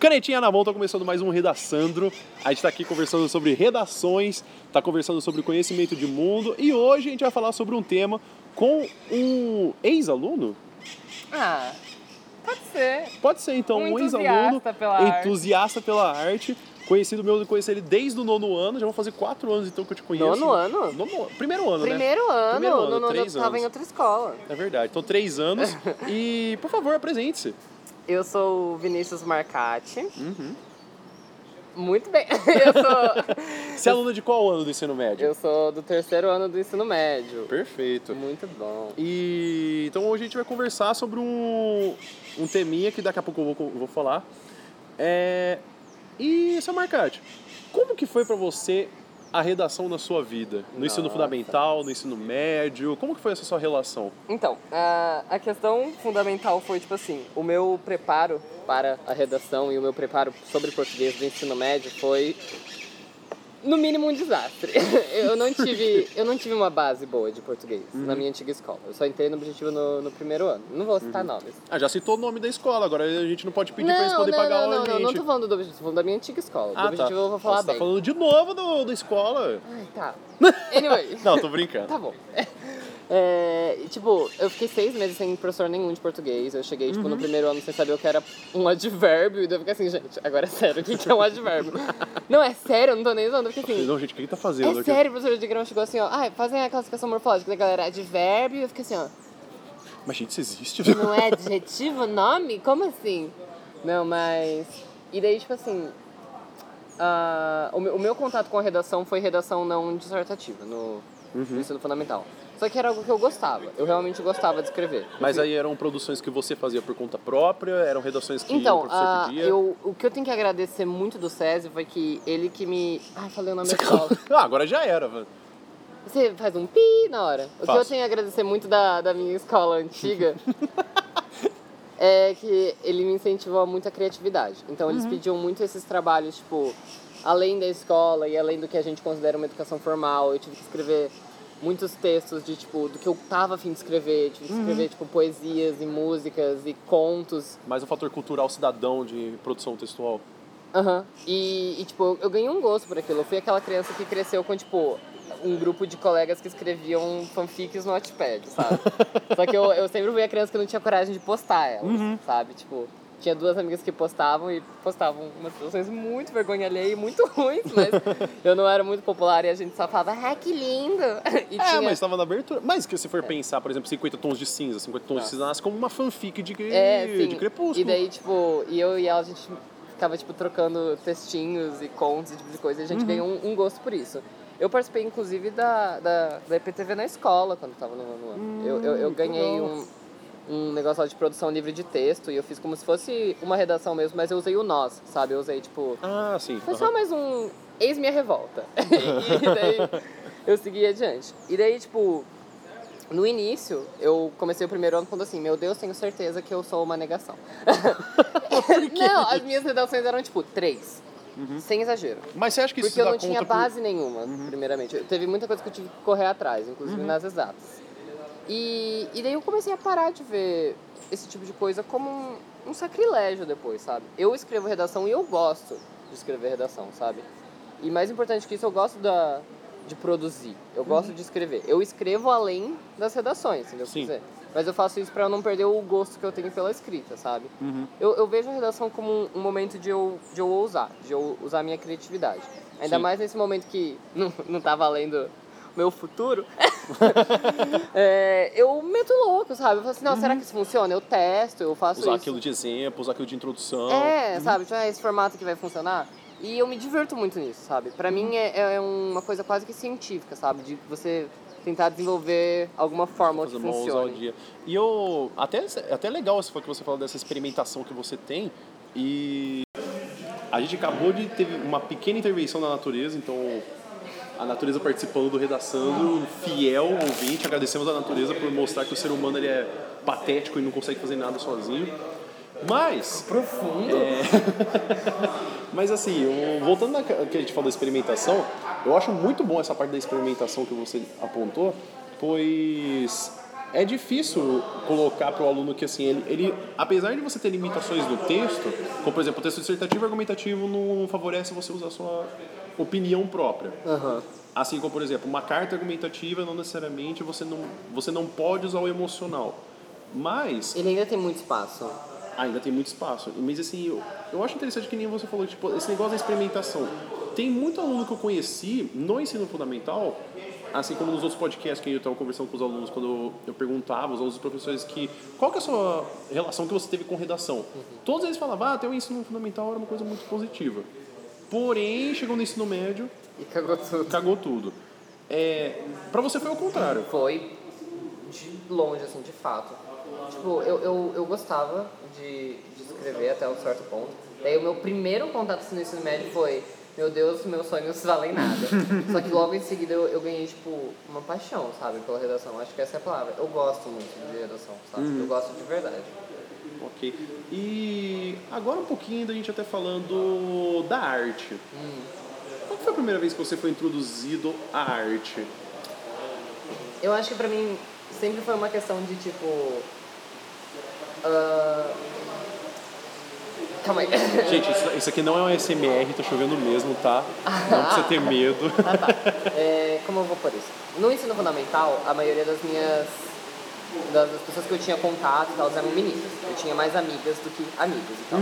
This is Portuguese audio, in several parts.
Canetinha na mão, tá começando mais um Redaçandro. A gente tá aqui conversando sobre redações, tá conversando sobre conhecimento de mundo e hoje a gente vai falar sobre um tema com um ex-aluno. Ah, pode ser. Pode ser então Um um, ex-aluno, entusiasta pela arte. conhecido meu, eu conheci ele desde o nono ano, já vou fazer quatro anos então que eu te conheço. Nono ano? Nono- primeiro ano, né? Primeiro ano, Primeiro ano, no nono três eu tava anos. em outra escola. É verdade, então três anos e por favor apresente-se. Eu sou o Vinícius Marcati. Uhum. Muito bem. Eu sou, Você é aluno de qual ano do ensino médio? eu sou do terceiro ano do ensino médio. Perfeito. Muito bom. E então hoje a gente vai conversar sobre um, um teminha que daqui a pouco eu vou, vou falar. É, e, seu Marcate, como que foi pra você a redação na sua vida? No ensino Nossa. fundamental, no ensino médio? Como que foi essa sua relação? Então, a, a questão fundamental foi, tipo assim, o meu preparo para a redação e o meu preparo sobre português do ensino médio foi, no mínimo, um desastre. Eu não tive, eu não tive uma base boa de português na minha antiga escola. Eu só entrei no objetivo no, no primeiro ano. Não vou citar nomes. Ah, já citou o nome da escola, agora a gente não pode pedir pra eles Não, poderem não, pagar não, a não, não, não tô falando do objetivo, tô falando da minha antiga escola. Ah, do tá. objetivo eu vou falar Você tá bem. falando de novo do, da escola. Ai, tá. Anyway. Não, tô brincando. Tá bom. É, tipo, eu fiquei seis meses sem professor nenhum de português. Eu cheguei, tipo, no primeiro ano sem saber o que era um advérbio. E daí eu fiquei assim, gente, agora é sério, o que que é um advérbio? não, é sério, eu não tô nem usando. Eu fiquei assim, Não, gente, o que ele tá fazendo é aqui? sério, o professor de grama chegou assim, ó. Ah, fazem a classificação morfológica da galera, advérbio. Eu fiquei assim, ó. Mas, gente, isso existe? Não é adjetivo, nome? Como assim? Não, mas. E daí, tipo assim. ah, o, meu, o meu contato com a redação foi redação não dissertativa no, Uhum. no ensino fundamental. Só que era algo que eu gostava. Eu realmente gostava de escrever. Mas aí eram produções que você fazia por conta própria? Eram redações que o Então, professor ah, pedia? eu, o que eu tenho que agradecer muito do SESI foi que ele que me. Ai, falei o nome da escola. ah, agora já era, mano. Você faz um pi na hora. O que Faço. eu tenho a agradecer muito da, da minha escola antiga é que ele me incentivou muito a criatividade. Então Uhum. eles pediam muito esses trabalhos, tipo, além da escola e além do que a gente considera uma educação formal, eu tive que escrever muitos textos de tipo do que eu tava afim de escrever, que Uhum. escrever tipo poesias e músicas e contos. Mais um fator cultural cidadão de produção textual. Aham. E, e, tipo, eu, ganhei um gosto por aquilo. Eu fui aquela criança que cresceu com, tipo, um grupo de colegas que escreviam fanfics no Wattpad, sabe? Só que eu, eu sempre fui a criança que não tinha coragem de postar elas, sabe? Tipo, tinha duas amigas que postavam e postavam umas situações muito vergonha alheia e muito ruins, mas eu não era muito popular e a gente só falava, ah, que lindo! E É, tinha... mas estava na abertura. Mas que se for pensar, por exemplo, 50 tons de cinza, 50 tons de cinza nasce como uma fanfic de, É, de crepúsculo. E daí, tipo, e eu e ela, a gente ficava, tipo, trocando textinhos e contos, esse tipo de coisa. E a Uhum. gente ganhou um, um gosto por isso. Eu participei, inclusive, da, da, da EPTV na escola, quando tava no ano. eu, eu, eu Hum, ganhei um, um negócio lá de produção livre de texto. E eu fiz como se fosse uma redação mesmo, mas eu usei o nós, sabe? Eu usei, tipo... Ah, sim. Foi aham. só mais um ex minha revolta. e daí eu segui adiante. E daí, tipo, no início, eu comecei o primeiro ano falando assim, meu Deus, tenho certeza que eu sou uma negação. Não, as minhas redações eram tipo três. Sem exagero. Mas você acha que isso Porque eu não tinha conta por- base nenhuma, primeiramente. Eu- Teve muita coisa que eu tive que correr atrás, Uhum. inclusive nas exatas. E, e daí eu comecei a parar de ver esse tipo de coisa como um, um sacrilégio depois, sabe? Eu escrevo redação e eu gosto de escrever redação, sabe? E mais importante que isso, eu gosto da, de produzir. Eu gosto de escrever. Eu escrevo além das redações, entendeu? Sim. Dizer, Mas eu faço isso pra eu não perder o gosto que eu tenho pela escrita, sabe? Uhum. Eu, eu vejo a redação como um, um momento de eu, de eu ousar, de eu usar a minha criatividade. Ainda Sim. mais nesse momento que não, não tá valendo meu futuro. É, eu meto louco, sabe? Eu falo assim, não, será que isso funciona? Eu testo, eu faço Usar isso. aquilo de exemplo, usar aquilo de introdução. É, sabe? Tipo, é esse formato que vai funcionar. E eu me divirto muito nisso, sabe? Pra mim é, é uma coisa quase que científica, sabe? De você tentar desenvolver alguma fórmula que funcione. E eu. Até, até legal esse foi que você falou dessa experimentação que você tem. E a gente acabou de ter uma pequena intervenção na natureza, então a natureza participando do Redaçando, fiel ouvinte, agradecemos a natureza por mostrar que o ser humano ele é patético e não consegue fazer nada sozinho. Mas. Profundo. Mas assim, eu- voltando ao que a gente falou da experimentação, eu acho muito bom essa parte da experimentação que você apontou, pois é difícil colocar para o aluno que assim ele, ele, apesar de você ter limitações no texto, como por exemplo o texto dissertativo e argumentativo não favorece você usar a sua opinião própria. Aham. Assim como por exemplo uma carta argumentativa não necessariamente você não você não pode usar o emocional, mas Ele ainda tem muito espaço. ainda tem muito espaço. Mas assim, eu, eu acho interessante que nem você falou, tipo, esse negócio da experimentação. Tem muito aluno que eu conheci no ensino fundamental, assim como nos outros podcasts que eu estava conversando com os alunos, quando eu, eu perguntava aos outros professores que qual que é a sua relação que você teve com redação. Todos eles falavam, ah, até o ensino fundamental era uma coisa muito positiva. Porém, chegou no ensino médio, E cagou tudo. cagou tudo. É, para você foi o contrário. Foi de longe, assim, de fato. Tipo, eu, eu, eu gostava de, de escrever até um certo ponto. Daí o meu primeiro contato assim, no ensino médio foi, meu Deus, meus sonhos valem nada. Só que logo em seguida eu, eu ganhei, tipo, uma paixão, sabe, pela redação. Acho que essa é a palavra. Eu gosto muito de redação, sabe? Eu gosto de verdade. Ok. E agora um pouquinho da gente até falando da arte. Qual que foi a primeira vez que você foi introduzido à arte? Eu acho que pra mim sempre foi uma questão de tipo. ah, Calma aí. Gente, isso, isso aqui não é um SMR, tá chovendo mesmo, tá? Não precisa ter medo. Ah, tá. É, como eu vou por isso? No ensino fundamental, a maioria das minhas. Das pessoas que eu tinha contato e tal, eram meninas. Eu tinha mais amigas do que amigos e tal.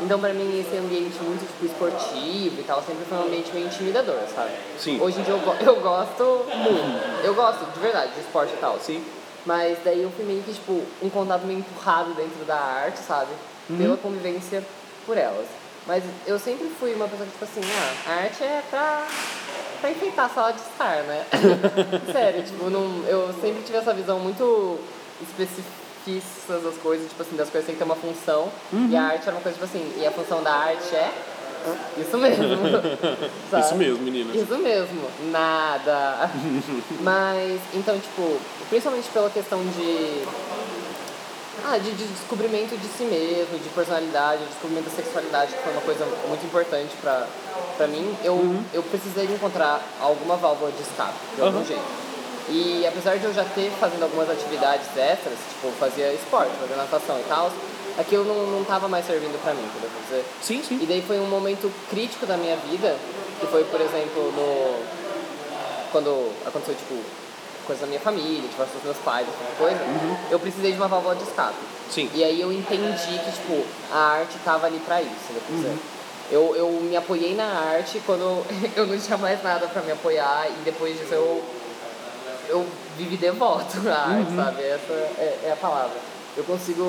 Então, pra mim, esse ambiente muito tipo, esportivo e tal, sempre foi um ambiente meio intimidador, sabe? Sim. Hoje em dia eu, eu gosto muito. Eu gosto, de verdade, de esporte e tal. Sim. Mas daí eu fui meio que, tipo, um contato meio empurrado dentro da arte, sabe? Pela convivência por elas. Mas eu sempre fui uma pessoa que, tipo assim, ah, a arte é pra, pra enfeitar a sala de estar, né? Sério, tipo, não, eu sempre tive essa visão muito especificista das coisas, tipo assim, das coisas têm que ter uma função. E a arte era uma coisa, tipo assim, e a função da arte é isso mesmo. Isso mesmo, meninas. Isso mesmo, nada. Mas, então, tipo, principalmente pela questão de. Ah, de, de descobrimento de si mesmo, de personalidade, de descobrimento da sexualidade, que foi uma coisa muito importante pra, pra mim, eu, eu precisei encontrar alguma válvula de escape, de algum Uhum. jeito. E apesar de eu já ter fazendo algumas atividades extras, tipo, fazia esporte, fazia natação e tal, aquilo não, não tava mais servindo pra mim, entendeu? Dizer, Sim, sim. e daí foi um momento crítico da minha vida, que foi, por exemplo, no quando aconteceu, tipo, coisa da minha família, divórcio dos meus pais, essa coisa, eu precisei de uma válvula de escape. Sim. E aí eu entendi que, tipo, a arte tava ali pra isso, né? dizer, Eu, eu me apoiei na arte quando eu não tinha mais nada pra me apoiar e depois disso eu, eu vivi devoto à arte, sabe? Essa é, é a palavra. Eu consigo.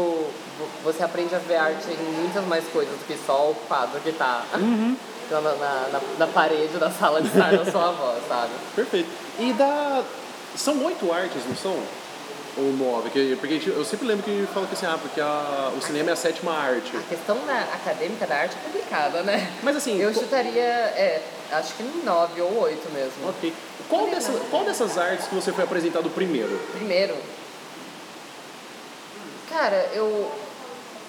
vo- Você aprende a ver arte em muitas mais coisas do que só o quadro que tá na, na, na, na parede da sala de estar da sua avó, sabe? Perfeito. E da. São oito artes, não são? Ou nove? Que- Porque gente- eu sempre lembro que fala que assim, ah, porque a- o cinema é a sétima arte. A questão da acadêmica da arte é complicada, né? Mas assim, Eu chutaria, é, acho que nove ou oito mesmo. ok. Qual, dessa, qual dessas artes que você foi apresentado primeiro? Primeiro, cara, eu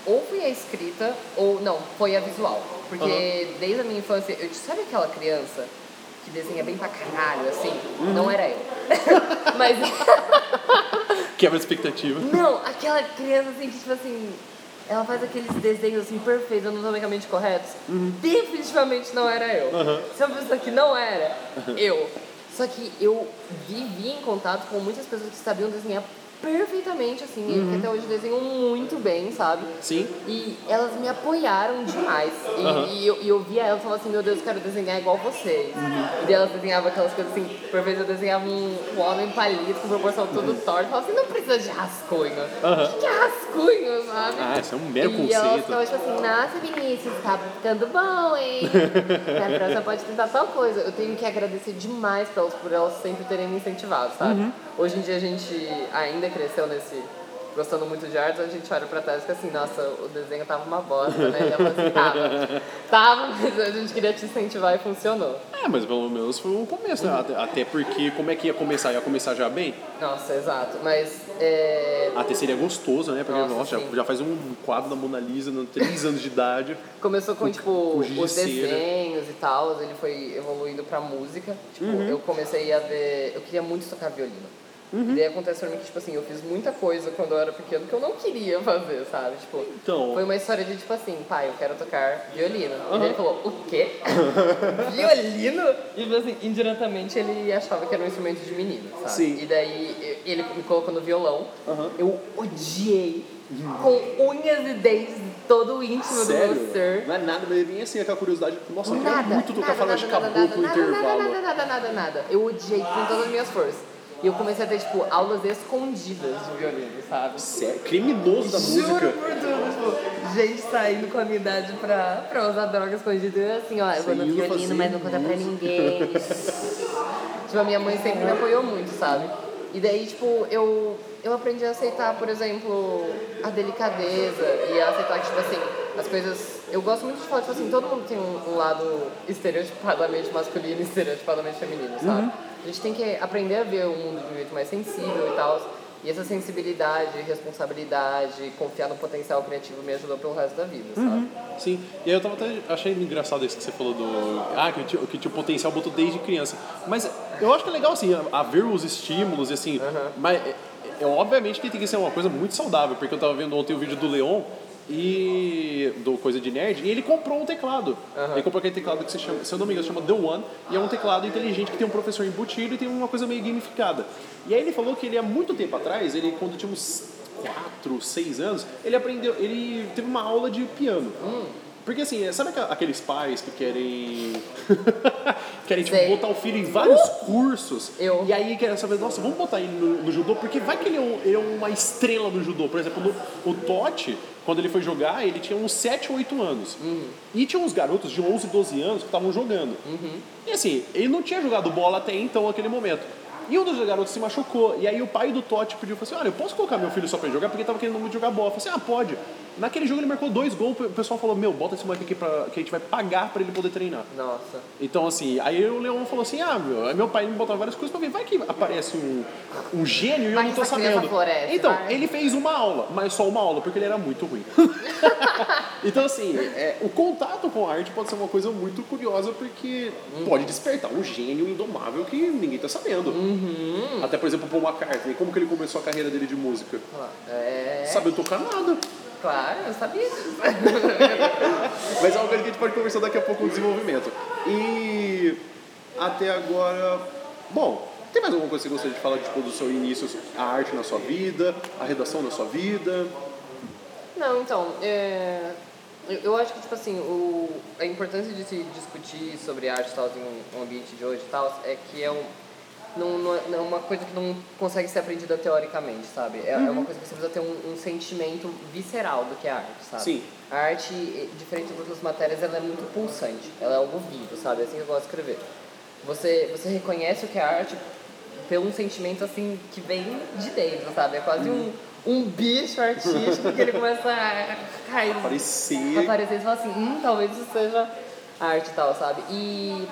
ou fui a escrita ou não, foi a visual. Porque desde a minha infância, eu sabe aquela criança que desenha bem pra caralho, assim? Não era eu. Mas Quebra a expectativa. Não, aquela criança assim que, tipo assim, ela faz aqueles desenhos assim perfeitos, anatomicamente corretos. Definitivamente não era eu. Se é uma pessoa que não era, eu. Só que eu vivi em contato com muitas pessoas que sabiam desenhar perfeitamente, assim, e que até hoje desenham muito bem, sabe? Sim. E elas me apoiaram demais. E, Aham. e eu, e eu via elas e falava assim, meu Deus, eu quero desenhar igual vocês. E daí elas desenhavam aquelas coisas assim, por vezes eu desenhava um, um homem palito com proporção tudo torta. Eu falava assim, não precisa de rascunho. O que que é rascunho, sabe? Ah, isso é um mero E elas conceito. ficavam tipo assim, nossa Vinícius, tá ficando bom, hein? Na próxima pode tentar tal coisa. Eu tenho que agradecer demais pra elas por elas sempre terem me incentivado, sabe? Hoje em dia a gente ainda cresceu nesse. Gostando muito de artes, a gente olha pra trás e fica assim, nossa, o desenho tava uma bosta, né? E ela assim, tava. Tava, mas a gente queria te incentivar e funcionou. É, mas pelo menos foi um começo, né? Até, porque como é que ia começar? Ia começar já bem? Nossa, exato. Mas é, Até seria gostoso, né? Porque, Nossa, nossa, já, faz um quadro da Mona Lisa, com 3 anos de idade. Começou com, tipo, com giz de os desenhos e tal, ele foi evoluindo pra música. Tipo, Uhum. eu comecei a ver. Eu queria muito tocar violino. E daí acontece pra mim que, tipo assim, eu fiz muita coisa quando eu era pequeno que eu não queria fazer, sabe? Tipo, Então- foi uma história de, tipo assim, pai, eu quero tocar violino. E daí ele falou, o quê? violino? E, tipo assim, indiretamente ele achava que era um instrumento de menino, sabe? Sim. E daí e- ele me colocou no violão. Aham. Eu odiei, com unhas e dentes, todo o íntimo do meu ser. Sério? Não é nada, mas vem assim aquela curiosidade. Nossa, eu quero Nada, muito tocar nada, de nada, caboclo nada, no nada, intervalo. Nada, nada, nada, nada. Eu odiei com todas as minhas forças. E eu comecei a ter, tipo, aulas escondidas de violino, sabe? Sério? Criminoso da Juro música. por tudo, tipo, gente saindo com a minha idade pra, pra usar droga escondida. Eu assim, ó, eu vou no violino, mas não conta pra ninguém. tipo, a minha mãe sempre me apoiou muito, sabe? E daí, tipo, eu, eu aprendi a aceitar, por exemplo, a delicadeza e a aceitar que, tipo assim, as coisas. Eu gosto muito de falar, tipo assim, todo mundo tem um, um lado estereotipadamente masculino e estereotipadamente feminino, sabe? A gente tem que aprender a ver o mundo de um jeito mais sensível e tal. E essa sensibilidade, responsabilidade, confiar no potencial criativo me ajudou pelo resto da vida, sabe? Sim, e aí eu tava até achando engraçado isso que você falou do. Ah, que tinha, que tinha o potencial botou desde criança. Mas eu acho que é legal, assim, a, a ver os estímulos e assim. Mas é, é, obviamente que tem que ser uma coisa muito saudável, porque eu tava vendo ontem o vídeo do Leon e do Coisa de Nerd, e ele comprou um teclado. Ele comprou aquele teclado que se chama, se eu não me engano, chama The One, e é um teclado inteligente que tem um professor embutido e tem uma coisa meio gamificada. E aí ele falou que ele há muito tempo atrás, ele quando tinha uns 4, 6 anos, ele aprendeu, ele teve uma aula de piano. Porque assim, sabe aqua- aqueles pais que querem. querem tipo, Sei. botar o filho em vários cursos. Eu. E aí querem saber, nossa, vamos botar ele no, no judô, porque vai que ele é, um- ele é uma estrela do judô. Por exemplo, no- o Totti, quando ele foi jogar, ele tinha uns 7 ou 8 anos. E tinha uns garotos de 11, 12 anos que estavam jogando. E assim, ele não tinha jogado bola até então, naquele momento. E um dos garotos se machucou. E aí o pai do Totti pediu, falou assim, olha, eu posso colocar meu filho só pra ele jogar? Porque ele tava querendo muito jogar bola. Eu falei assim, ah, pode. Naquele jogo ele marcou dois gols, o pessoal falou, meu, bota esse moleque aqui pra, que a gente vai pagar pra ele poder treinar. Nossa. Então, assim, aí o Leão falou assim: ah, meu, aí meu pai me botou várias coisas pra ver, vai que aparece um, um gênio e eu não tô sabendo. floresce, então, vai. ele fez uma aula, mas só uma aula, porque ele era muito ruim. então, assim, é, o contato com a arte pode ser uma coisa muito curiosa, porque pode despertar um gênio indomável que ninguém tá sabendo. Uhum. Até, por exemplo, o Paul McCartney, como que ele começou a carreira dele de música? É. Sabendo tocar nada. Claro, eu sabia disso. Mas é uma coisa que a gente pode conversar daqui a pouco no desenvolvimento. E até agora, bom, tem mais alguma coisa que você gostaria de falar tipo, do seu início, a arte na sua vida, a redação na sua vida? Não, então, é, eu, acho que, tipo assim, o, a importância de se discutir sobre arte e tal em um, um ambiente de hoje e tal é que é um, não, não, é- não é uma coisa que não consegue ser aprendida teoricamente, sabe? É, é uma coisa que você precisa ter um, um sentimento visceral do que é arte, sabe? Sim. A arte, diferente das outras matérias, ela é muito pulsante, ela é algo vivo, sabe? É assim que eu gosto de escrever. Você, você reconhece o que é arte pelo um sentimento assim que vem de dentro, sabe? É quase um, um bicho artístico que ele começa a cair. Aparecer. Aparecer e falar assim, hum, talvez isso seja arte e tal, sabe? E,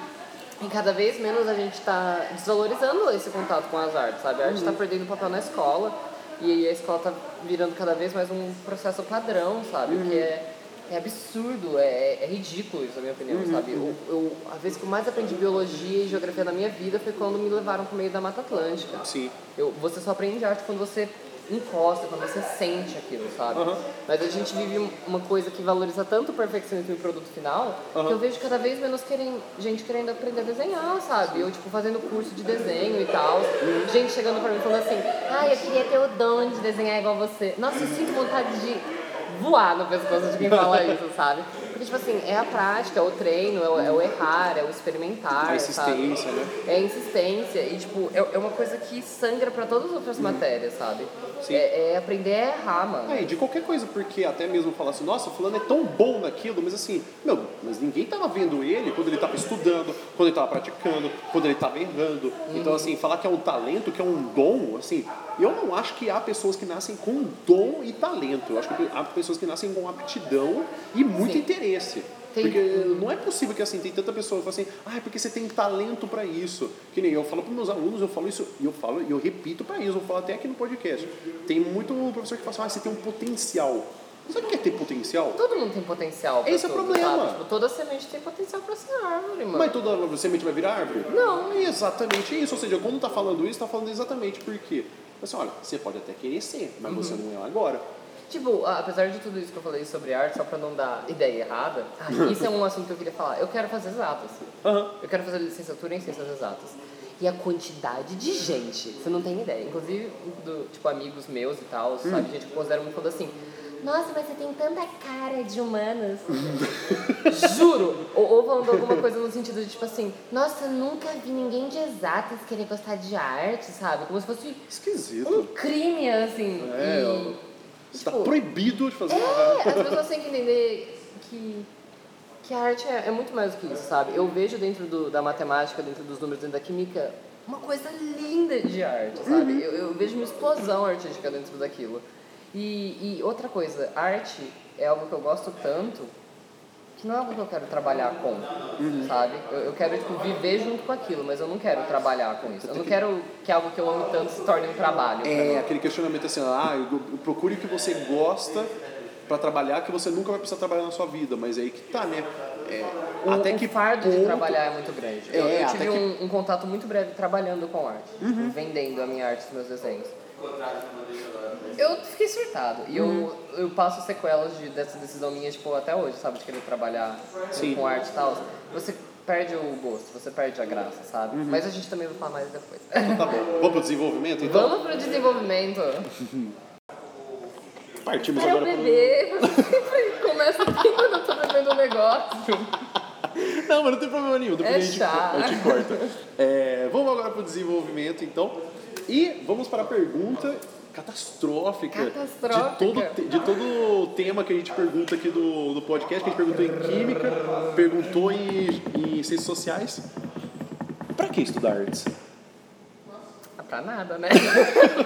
e cada vez menos a gente tá desvalorizando esse contato com as artes, sabe? A arte tá perdendo papel na escola e a escola tá virando cada vez mais um processo padrão, sabe? Que é, é absurdo, é, é ridículo isso, na minha opinião, sabe? Eu, eu, a vez que eu mais aprendi biologia e geografia na minha vida foi quando me levaram pro meio da Mata Atlântica. Sim. Eu, você só aprende arte quando você encosta, quando você sente aquilo, sabe? Aham. Mas a gente vive uma coisa que valoriza tanto o perfeccionismo e o produto final, Aham. que eu vejo cada vez menos querem, gente querendo aprender a desenhar, sabe? Eu, tipo, fazendo curso de desenho e tal. Gente chegando pra mim falando assim, ai, eu queria ter o dom de desenhar igual você. Nossa, eu sinto vontade de voar no pescoço de quem fala isso, sabe? Porque, tipo assim, é a prática, é o treino, é o, é o errar, é o experimentar, A sabe? insistência, né? É a insistência e, tipo, é, é uma coisa que sangra pra todas as outras matérias, sabe? Uhum. Sim. É, é aprender a errar, mano. É, e de qualquer coisa, porque até mesmo falar assim, nossa, fulano é tão bom naquilo, mas assim, meu, mas ninguém tava vendo ele quando ele tava estudando, quando ele tava praticando, quando ele tava errando. Então, assim, falar que é um talento, que é um dom, assim, eu não acho que há pessoas que nascem com dom e talento. Eu acho que há pessoas que nascem com aptidão e muito Sim. interesse. Tem- Porque não é possível que assim, tem tanta pessoa que fala assim, ah, é porque você tem talento para isso. Que nem eu falo para meus alunos, eu falo isso, e eu falo, e eu repito para eles, eu falo até aqui no podcast. Tem muito professor que fala assim, ah, você tem um potencial. Sabe o que é ter potencial? Todo mundo tem potencial pra Esse é o tudo, problema. Tipo, toda semente tem potencial pra ser árvore, mano. Mas toda semente vai virar árvore? Não. É exatamente isso. Ou seja, quando tá falando isso, tá falando exatamente por quê. Assim, olha, você pode até querer ser, mas você Uhum. não é agora. Tipo, apesar de tudo isso que eu falei sobre arte, só pra não dar ideia errada, ah, isso é um assunto que eu queria falar. Eu quero fazer exatas. Aham. Eu quero fazer licenciatura em ciências exatas. E a quantidade de gente, você não tem ideia. Inclusive, do, tipo, amigos meus e tal, sabe? Gente que considera muito foda assim. Nossa, mas você tem tanta cara de humanas. Juro! Ou, ou falando alguma coisa no sentido de, tipo assim, nossa, nunca vi ninguém de exatas querer gostar de arte, sabe? Como se fosse Esquisito. um crime, assim. É, e. Você tá tipo, proibido de fazer é, as pessoas têm que entender que, que a arte é, é muito mais do que isso, sabe? Eu vejo dentro do, da matemática, dentro dos números, dentro da química, uma coisa linda de arte, sabe? Eu, eu vejo uma explosão artística dentro daquilo. E, e outra coisa, arte é algo que eu gosto tanto que não é algo que eu quero trabalhar com, sabe? Eu, eu quero, tipo, viver junto com aquilo, mas eu não quero trabalhar com isso. Eu não quero que algo que eu amo tanto se torne um trabalho. É, aquele questionamento assim, ah, eu, eu procure o que você gosta pra trabalhar, que você nunca vai precisar trabalhar na sua vida, mas aí que tá, né? É, O, até o que fardo de ponto- trabalhar é muito grande. Eu, É, eu até tive que- um, um contato muito breve trabalhando com arte, tipo, vendendo a minha arte, os meus desenhos. Eu fiquei surtado. E Uhum. eu, eu passo sequelas de, dessa decisão minha, tipo, até hoje, sabe? De querer trabalhar Sim. com arte e tal. Você perde o gosto, você perde a graça, sabe? Uhum. Mas a gente também vai falar mais depois. Tá bom. Vamos pro desenvolvimento, então? Vamos pro desenvolvimento. Partimos Para agora pro... bebê, você sempre começa aqui quando eu tô bebendo um negócio. Não, mas não tem problema nenhum, depois É a, gente, chato. a gente corta. É, vamos agora pro desenvolvimento, então. E vamos para a pergunta catastrófica, Catastrófica. De, todo, de todo tema que a gente pergunta aqui do, do podcast, que a gente perguntou em química, perguntou em, em ciências sociais. Pra que estudar artes? Pra nada, né?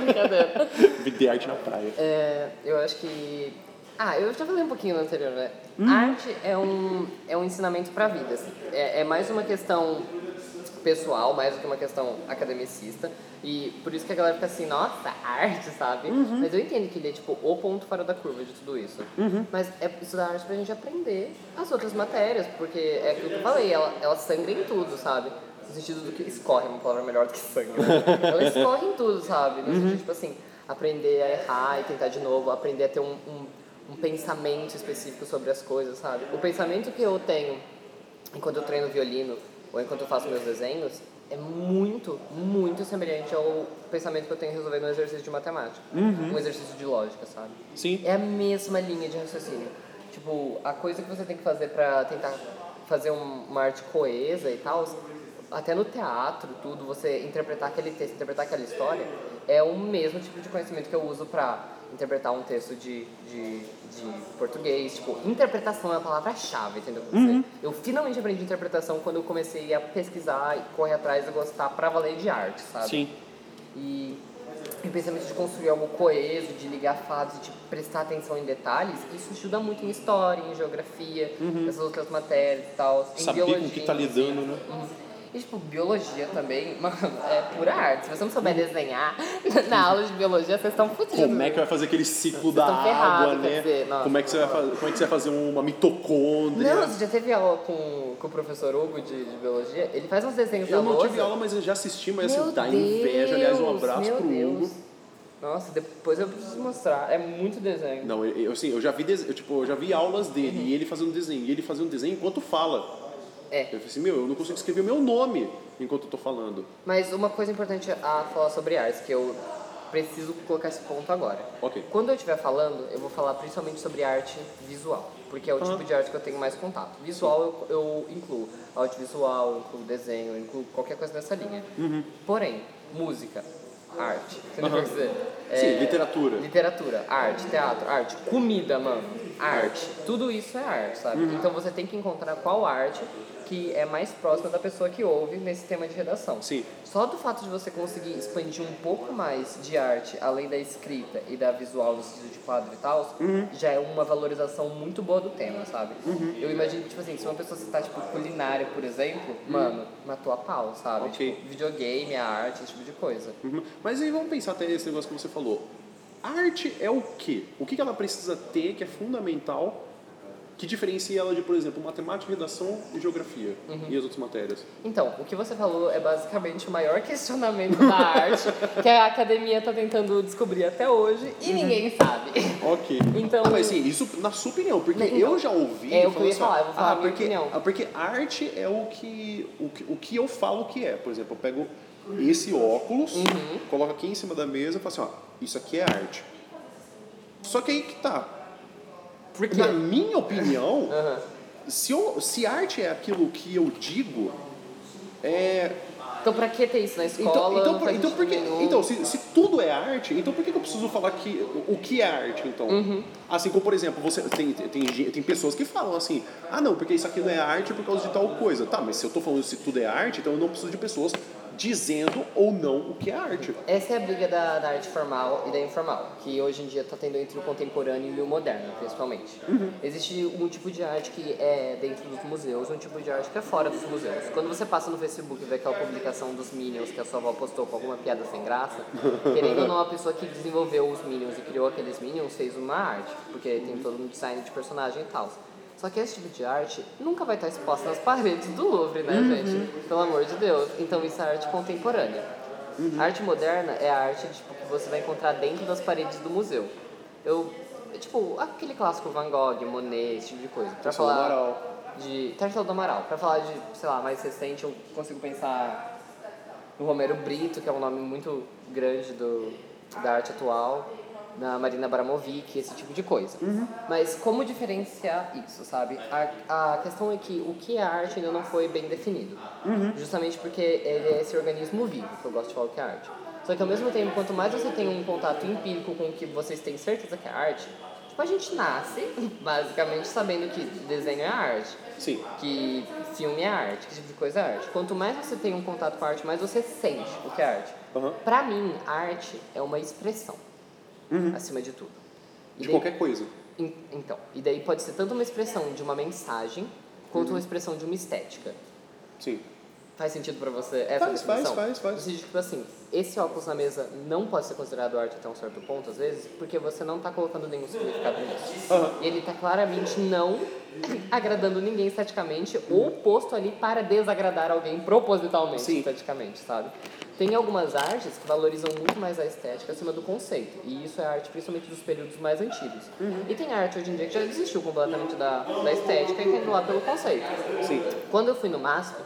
Brincadeira. Arte na praia. É, eu acho que. Ah, eu já falei um pouquinho no anterior, né? Uhum. Arte é um, é um ensinamento pra vida. assim. É, é mais uma questão pessoal, mais do que uma questão academicista. E por isso que a galera fica assim, nossa, arte, sabe? Uhum. Mas eu entendo que ele é tipo o ponto fora da curva de tudo isso. Uhum. Mas é estudar arte pra gente aprender as outras matérias, porque é aquilo que eu falei, ela, ela sangra em tudo, sabe? No sentido do que escorre, uma palavra melhor do que sangue. né? ela escorre em tudo, sabe? No sentido, tipo assim, aprender a errar e tentar de novo, aprender a ter um, um, um pensamento específico sobre as coisas, sabe? O pensamento que eu tenho enquanto eu treino violino ou enquanto eu faço meus desenhos é muito, muito semelhante ao pensamento que eu tenho resolvendo um exercício de matemática, um exercício de lógica, sabe? Sim. É a mesma linha de raciocínio. Tipo, a coisa que você tem que fazer pra tentar fazer um- uma arte coesa e tal, até no teatro, tudo, você interpretar aquele texto, interpretar aquela história, é o mesmo tipo de conhecimento que eu uso pra interpretar um texto de, de, de português. Tipo, interpretação é a palavra-chave, entendeu? Uhum. Eu finalmente aprendi interpretação quando eu comecei a pesquisar e correr atrás e gostar pra valer de arte, sabe? Sim. E o pensamento de construir algo coeso, de ligar fatos, de prestar atenção em detalhes, isso ajuda muito em história, em geografia, nessas outras matérias e tal. Em Uhum. Saber com biologia, o que tá lidando, né? Uhum. E, tipo, biologia também, mano, é pura arte. Se você não souber desenhar na aula de biologia, vocês estão fodidos. Como é que vai fazer aquele ciclo da estão água, né? dizer, nossa. como, é que você vai fazer, como é que você vai fazer uma mitocôndria? Não, você já teve aula com, com o professor Hugo de, de biologia? Ele faz uns desenhos eu não lousa. tive aula, mas eu já assisti, mas Meu assim, dá inveja. Aliás, um abraço pro Deus. Hugo. Nossa, depois eu preciso mostrar. É muito desenho. Não, eu, eu, assim, eu já vi, eu, tipo, eu já vi aulas dele Uhum. e ele fazendo desenho. E ele fazendo desenho enquanto fala. É. Eu falei assim, meu, eu não consigo escrever o meu nome enquanto eu tô falando. Mas uma coisa importante a falar sobre artes, que eu preciso colocar esse ponto agora. Ok. Quando eu estiver falando, eu vou falar principalmente sobre arte visual, porque é o tipo de arte que eu tenho mais contato. Visual eu, eu incluo audiovisual, eu incluo desenho, eu incluo qualquer coisa dessa linha. Porém, música, arte, você não Uhum. quer dizer? Sim, literatura. Literatura, arte, teatro, arte, comida, mano, arte. Tudo isso é arte, sabe? Uhum. Então você tem que encontrar qual arte que é mais próxima da pessoa que ouve nesse tema de redação. Sim. Só do fato de você conseguir expandir um pouco mais de arte, além da escrita e da visual no sentido de quadro e tal, Uhum. já é uma valorização muito boa do tema, sabe? Eu imagino que, tipo assim, se uma pessoa citar, tipo, culinária, por exemplo, mano, matou a pau, sabe? Ok. Tipo, videogame, a arte, esse tipo de coisa. Uhum. Mas aí vamos pensar até esse negócio que você falou. Arte é o quê? O que ela precisa ter que é fundamental que diferencia ela de, por exemplo, matemática, redação e geografia e as outras matérias? Então, o que você falou é basicamente o maior questionamento da arte que a academia está tentando descobrir até hoje e ninguém sabe. Ok. Então- ah, mas assim, isso na sua opinião, porque Então, eu já ouvi. é o que eu ia falar, eu vou falar ah, a minha porque, opinião. ah, porque arte é o que, o que o que eu falo que é. Por exemplo, eu pego esse óculos, Uhum. coloco aqui em cima da mesa e falo assim, ó, isso aqui é arte. Só que aí que tá. Por quê? Na minha opinião, Aham. se, eu, se arte é aquilo que eu digo, é, Então, pra que ter isso na escola? então, então, por- então, por que, sentido nenhum. então se, se tudo é arte, então por que que eu preciso falar que, o que é arte, então? Uhum. Assim como, por exemplo, você tem, tem, tem pessoas que falam assim, ah não, porque isso aqui não é arte por causa de tal coisa. Tá, mas se eu tô falando se tudo é arte, então eu não preciso de pessoas dizendo ou não o que é arte. Essa é a briga da, da arte formal e da informal, que hoje em dia está tendo entre o contemporâneo e o moderno, principalmente. Existe um tipo de arte que é dentro dos museus e um tipo de arte que é fora dos museus. Quando você passa no Facebook e vê aquela publicação dos Minions que a sua avó postou com alguma piada sem graça, querendo ou não, a pessoa que desenvolveu os Minions e criou aqueles Minions fez uma arte, porque tem todo um design de personagem e tal. Só que esse tipo de arte nunca vai estar exposta nas paredes do Louvre, né, gente? Pelo amor de Deus. Então isso é arte contemporânea. A arte moderna é a arte tipo, que você vai encontrar dentro das paredes do museu. Eu, tipo, aquele clássico Van Gogh, Monet, esse tipo de coisa. Pra Marcelo falar Amaral. de Tartalo do Amaral. Pra falar de, sei lá, mais recente, eu consigo pensar no Romero Brito, que é um nome muito grande do, da arte atual, na Marina Abramovic, esse tipo de coisa. Mas como diferenciar isso, sabe? A, a questão é que o que é arte ainda não foi bem definido. Justamente porque ele é esse organismo vivo, que eu gosto de falar que é arte. Só que ao mesmo tempo, quanto mais você tem um contato empírico com o que vocês têm certeza que é arte, tipo, a gente nasce basicamente sabendo que desenho é arte Sim. que filme é arte, que tipo de coisa é arte. Quanto mais você tem um contato com a arte, mais você sente o que é arte. Aham. Pra mim, arte é uma expressão, acima de tudo. E De daí- qualquer coisa. en- Então, e daí pode ser tanto uma expressão de uma mensagem, quanto uma expressão de uma estética. Sim. Faz sentido pra você essa Faz, faz, definição? faz, faz. No sentido, tipo assim, esse óculos na mesa não pode ser considerado arte até um certo ponto, às vezes, porque você não tá colocando nenhum significado nisso. Aham. E ele tá claramente não agradando ninguém esteticamente ou posto ali para desagradar alguém propositalmente Sim. esteticamente, sabe? Tem algumas artes que valorizam muito mais a estética acima do conceito. E isso é arte principalmente dos períodos mais antigos. Uhum. E tem arte hoje em dia que já desistiu completamente da, da estética e quer ir lá pelo conceito. Sim. Quando eu fui no MASP,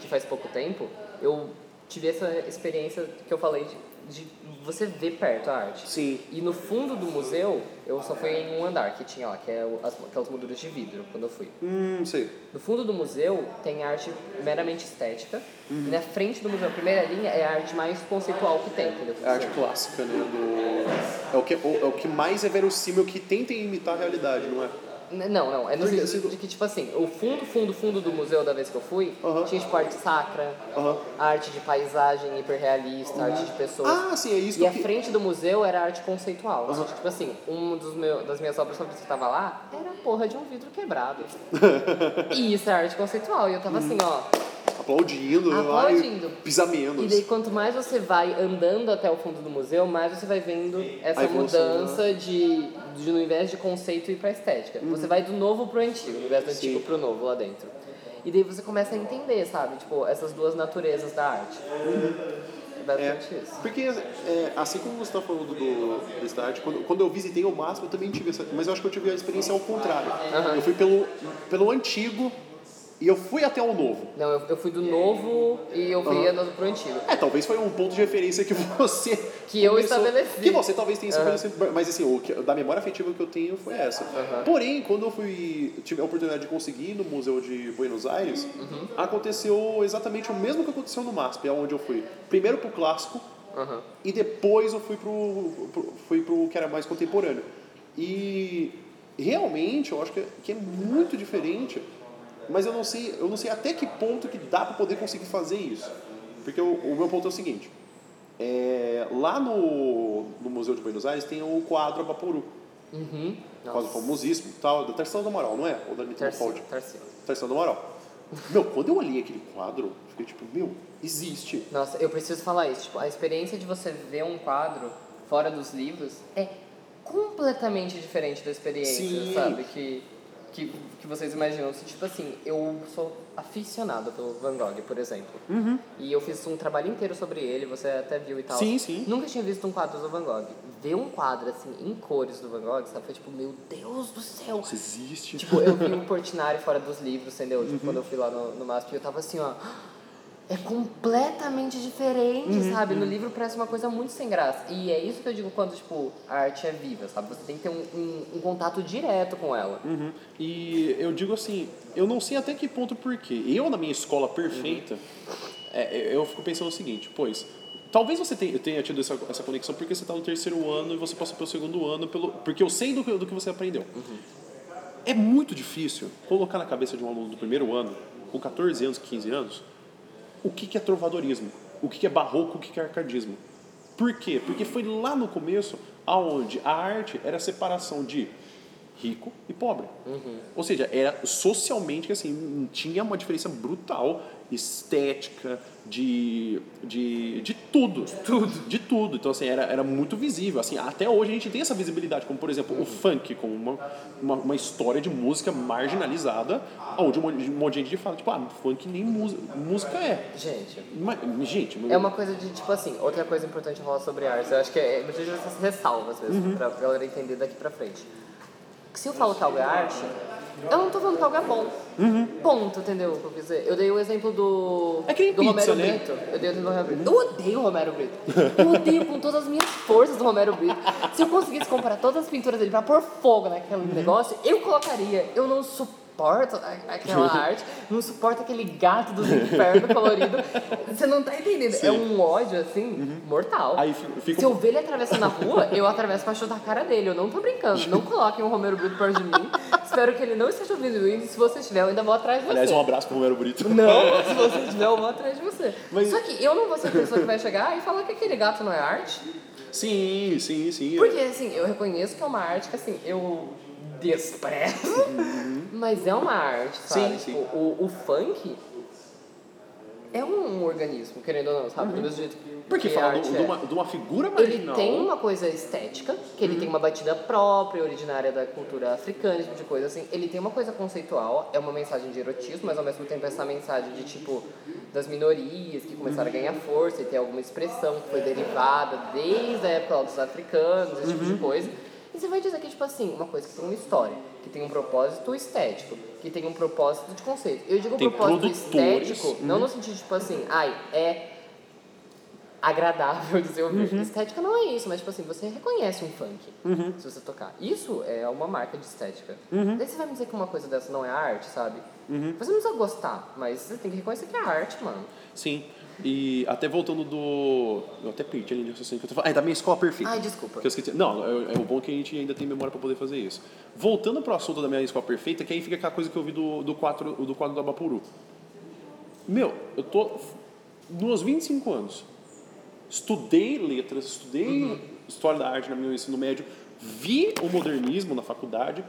que faz pouco tempo, eu tive essa experiência que eu falei de, de você ver perto a arte. Sim. E no fundo do museu, eu só fui em um andar que tinha lá, que é as, aquelas molduras de vidro, quando eu fui. Hum, sei. No fundo do museu tem arte meramente estética. Uhum. E na frente do museu, a primeira linha, é a arte mais conceitual que tem, entendeu? É a arte clássica, né? Do... É, o que, é o que mais é verossímil, que tenta imitar a realidade, não é? Não, não. É no Porque, sentido de que, tipo assim, o fundo, fundo, fundo do museu da vez que eu fui, Aham. tinha, tipo, arte sacra, Aham. arte de paisagem hiperrealista, arte de pessoas. Ah, sim, é isso E a que... frente do museu era arte conceitual. Seja, Tipo assim, um meu, das minhas obras favoritas que tava lá era a porra de um vidro quebrado. e isso é arte conceitual. E eu tava assim, ó. Aplaudindo, Aplaudindo. Lá, e pisa menos. E daí, quanto mais você vai andando até o fundo do museu, mais você vai vendo essa A evolução, né? mudança de, de, no invés de conceito, ir pra estética. Você vai do novo pro antigo, no invés do antigo pro novo lá dentro. E daí você começa a entender, sabe? Tipo, essas duas naturezas da arte. É É, isso. porque é, assim como você está falando do, do start, quando, quando eu visitei o máximo eu também tive essa, mas eu acho que eu tive a experiência ao contrário. Eu fui pelo, pelo antigo e eu fui até o novo. Não, eu, eu fui do novo e eu fui andando pro antigo. É, talvez foi um ponto de referência que você Que eu estabeleci. Que você talvez tenha estabelecido, mas assim, o que, da memória afetiva que eu tenho foi essa. Aham. Porém, quando eu fui tive a oportunidade de conseguir ir no Museu de Buenos Aires, Uhum. aconteceu exatamente o mesmo que aconteceu no MASP, é onde eu fui. Primeiro pro clássico, e depois eu fui pro, pro, fui pro que era mais contemporâneo. E realmente eu acho que é, que é muito diferente, mas eu não sei, eu não sei até que ponto que dá para poder conseguir fazer isso. Porque o, o meu ponto é o seguinte, é, lá no, no Museu de Buenos Aires tem o quadro Abaporu, Uhum. quadro famosíssimo, tal, da Tarsila do Amaral, não é? Ou da? Tarcísio. Tarsila do Amaral. Meu, quando eu olhei aquele quadro, fiquei tipo, meu, existe. Nossa, eu preciso falar isso. Tipo, a experiência de você ver um quadro fora dos livros, é completamente diferente da experiência, Sim. sabe? Que, que, que vocês imaginam. Tipo assim, eu sou aficionado pelo Van Gogh, por exemplo. E eu fiz um trabalho inteiro sobre ele, você até viu e tal. Sim, sim. Nunca tinha visto um quadro do Van Gogh. Ver um quadro, assim, em cores do Van Gogh, sabe? Foi tipo, meu Deus do céu! Isso existe. Tipo, eu vi o Portinari fora dos livros, entendeu? Uhum. Tipo, quando eu fui lá no, no MASP, eu tava assim, ó. É completamente diferente, Uhum, sabe? No livro parece uma coisa muito sem graça. E é isso que eu digo quando, tipo, a arte é viva, sabe? Você tem que ter um, um, um contato direto com ela. Uhum. E eu digo assim, eu não sei até que ponto por quê. Eu, na minha escola perfeita, é, eu fico pensando o seguinte, pois, talvez você tenha, tido essa, essa conexão porque você está no terceiro ano e você passou pelo segundo ano, pelo, porque eu sei do que, do que você aprendeu. É muito difícil colocar na cabeça de um aluno do primeiro ano, com 14 anos, 15 anos, o que, é trovadorismo, o que, é barroco, o que, é arcadismo. Por quê? Porque foi lá no começo aonde a arte era a separação de rico e pobre. Ou seja, era socialmente que assim, tinha uma diferença brutal, estética, de, de, de tudo. De tudo. De tudo. Então, assim, era, era muito visível. Assim, até hoje a gente tem essa visibilidade, como por exemplo o funk, como uma, uma, uma história de música marginalizada, onde um monte de- gente fala, tipo, ah, funk nem música, música é. Gente, Mas, gente, é uma coisa de, tipo assim, outra coisa importante falar sobre arte, eu acho que é muitas vezes essas ressalvas mesmo, Uhum. pra galera entender daqui pra frente. Se eu falo que algo é arte, eu não tô falando que algo é bom. Ponto, entendeu? o que Eu, quis dizer? eu dei o exemplo do, Uhum. É que nem do pizza, Romero né? Brito. Eu dei o exemplo do Romero Brito. Eu odeio o Romero Brito. Eu odeio com todas as minhas forças do Romero Brito. Se eu conseguisse comprar todas as pinturas dele pra pôr fogo naquele Uhum. negócio, eu colocaria. Eu não suporto a- aquela arte, não suporto aquele gato dos infernos colorido. Você não tá entendendo? É um ódio, assim, mortal. Aí fica- Se eu ver ele atravessando a rua, eu atravesso pra chutar a cara dele. Eu não tô brincando. Não coloquem o Romero Brito perto de mim. Espero que ele não esteja ouvindo isso. Se você estiver, eu ainda vou atrás de você. Aliás, um abraço pro Romero Brito. Não, se você estiver, eu vou atrás de você. Mas- Só que eu não vou ser a pessoa que vai chegar e falar que aquele gato não é arte. Sim, sim, sim. Porque, assim, eu reconheço que é uma arte que, assim, eu desprezo, mas é uma arte, sabe? Sim, sim. Tipo, o, o funk é um organismo, querendo ou não, sabe? Do mesmo jeito Porque que fala arte do- é. de, uma, de uma figura Ele marginal. tem uma coisa estética, que ele tem uma batida própria, originária da cultura africana, esse tipo de coisa, assim. Ele tem uma coisa conceitual, é uma mensagem de erotismo, mas ao mesmo tempo essa mensagem de, tipo, das minorias que começaram a ganhar força e ter alguma expressão que foi derivada desde a época dos africanos, esse tipo de coisa. Você vai dizer que, tipo assim, uma coisa que tem uma história, que tem um propósito estético, que tem um propósito de conceito. Eu digo Tem propósito produtores, estético, não no sentido, tipo assim, ai, é agradável de se ouvir. Uhum. Estética não é isso, mas tipo assim, você reconhece um funk se você tocar. Isso é uma marca de estética. Uhum. Daí você vai me dizer que uma coisa dessa não é arte, sabe? Você não precisa gostar, mas você tem que reconhecer que é arte, mano. Sim. E até voltando do. Eu até perdi ali no raciocínio que eu tô falando. Ah, é da minha escola perfeita. Ai, desculpa. Que eu esqueci. Não, é, é o bom que a gente ainda tem memória para poder fazer isso. Voltando pro assunto da minha escola perfeita, que aí fica aquela coisa que eu vi do, do, quadro, do quadro do Abapuru. Meu, eu tô nos 25 anos. Estudei letras, estudei história da arte no meu ensino médio, vi o modernismo na faculdade,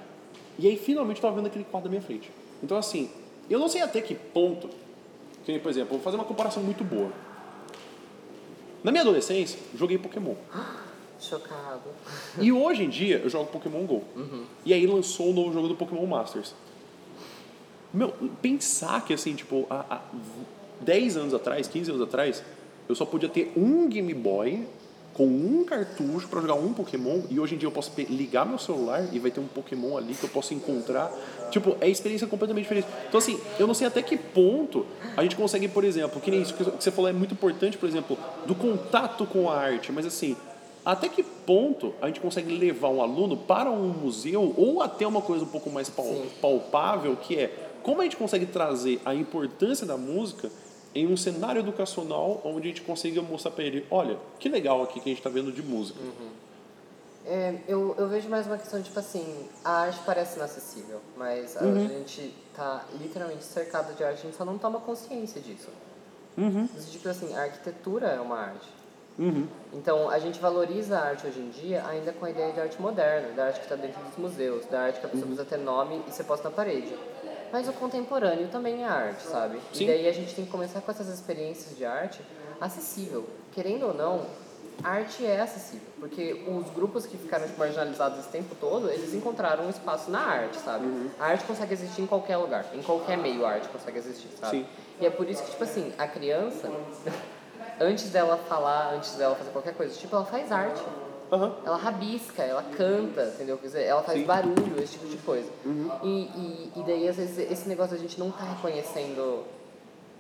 e aí finalmente eu tava vendo aquele quadro da minha frente. Então, assim, eu não sei até que ponto, que, por exemplo, vou fazer uma comparação muito boa. Na minha adolescência, joguei Pokémon. Chocado. E hoje em dia eu jogo Pokémon GO. E aí lançou o novo jogo do Pokémon Masters. Meu, pensar que assim, tipo, há, há 10 anos atrás, 15 anos atrás, eu só podia ter um Game Boy com um cartucho para jogar um Pokémon e hoje em dia eu posso ligar meu celular e vai ter um Pokémon ali que eu posso encontrar. Tipo, é experiência completamente diferente. Então, assim, eu não sei até que ponto a gente consegue, por exemplo, que nem isso que você falou é muito importante, por exemplo, do contato com a arte, mas assim, até que ponto a gente consegue levar um aluno para um museu ou até uma coisa um pouco mais Sim. palpável, que é como a gente consegue trazer a importância da música em um cenário educacional onde a gente consiga mostrar para ele, olha, que legal aqui que a gente está vendo de música. É, eu, eu vejo mais uma questão de, tipo assim, a arte parece inacessível, mas a Uhum. gente tá literalmente cercado de arte, a gente só não toma consciência disso. Uhum. Tipo assim, a arquitetura é uma arte. Uhum. Então, a gente valoriza a arte hoje em dia ainda com a ideia de arte moderna, da arte que está dentro dos museus, da arte que a pessoa precisa ter nome e ser posta na parede. Mas o contemporâneo também é arte, sabe? Sim. E daí a gente tem que começar com essas experiências de arte acessível. Querendo ou não, arte é acessível. Porque os grupos que ficaram tipo, marginalizados esse tempo todo, eles encontraram um espaço na arte, sabe? A arte consegue existir em qualquer lugar. Em qualquer meio a arte consegue existir, sabe? Sim. E é por isso que, tipo assim, a criança, antes dela falar, antes dela fazer qualquer coisa, tipo, ela faz arte. Aham. Ela rabisca, ela canta, entendeu? Quer dizer, ela faz Sim. barulho, esse tipo de coisa. E, e, e daí, às vezes, esse negócio a gente não tá reconhecendo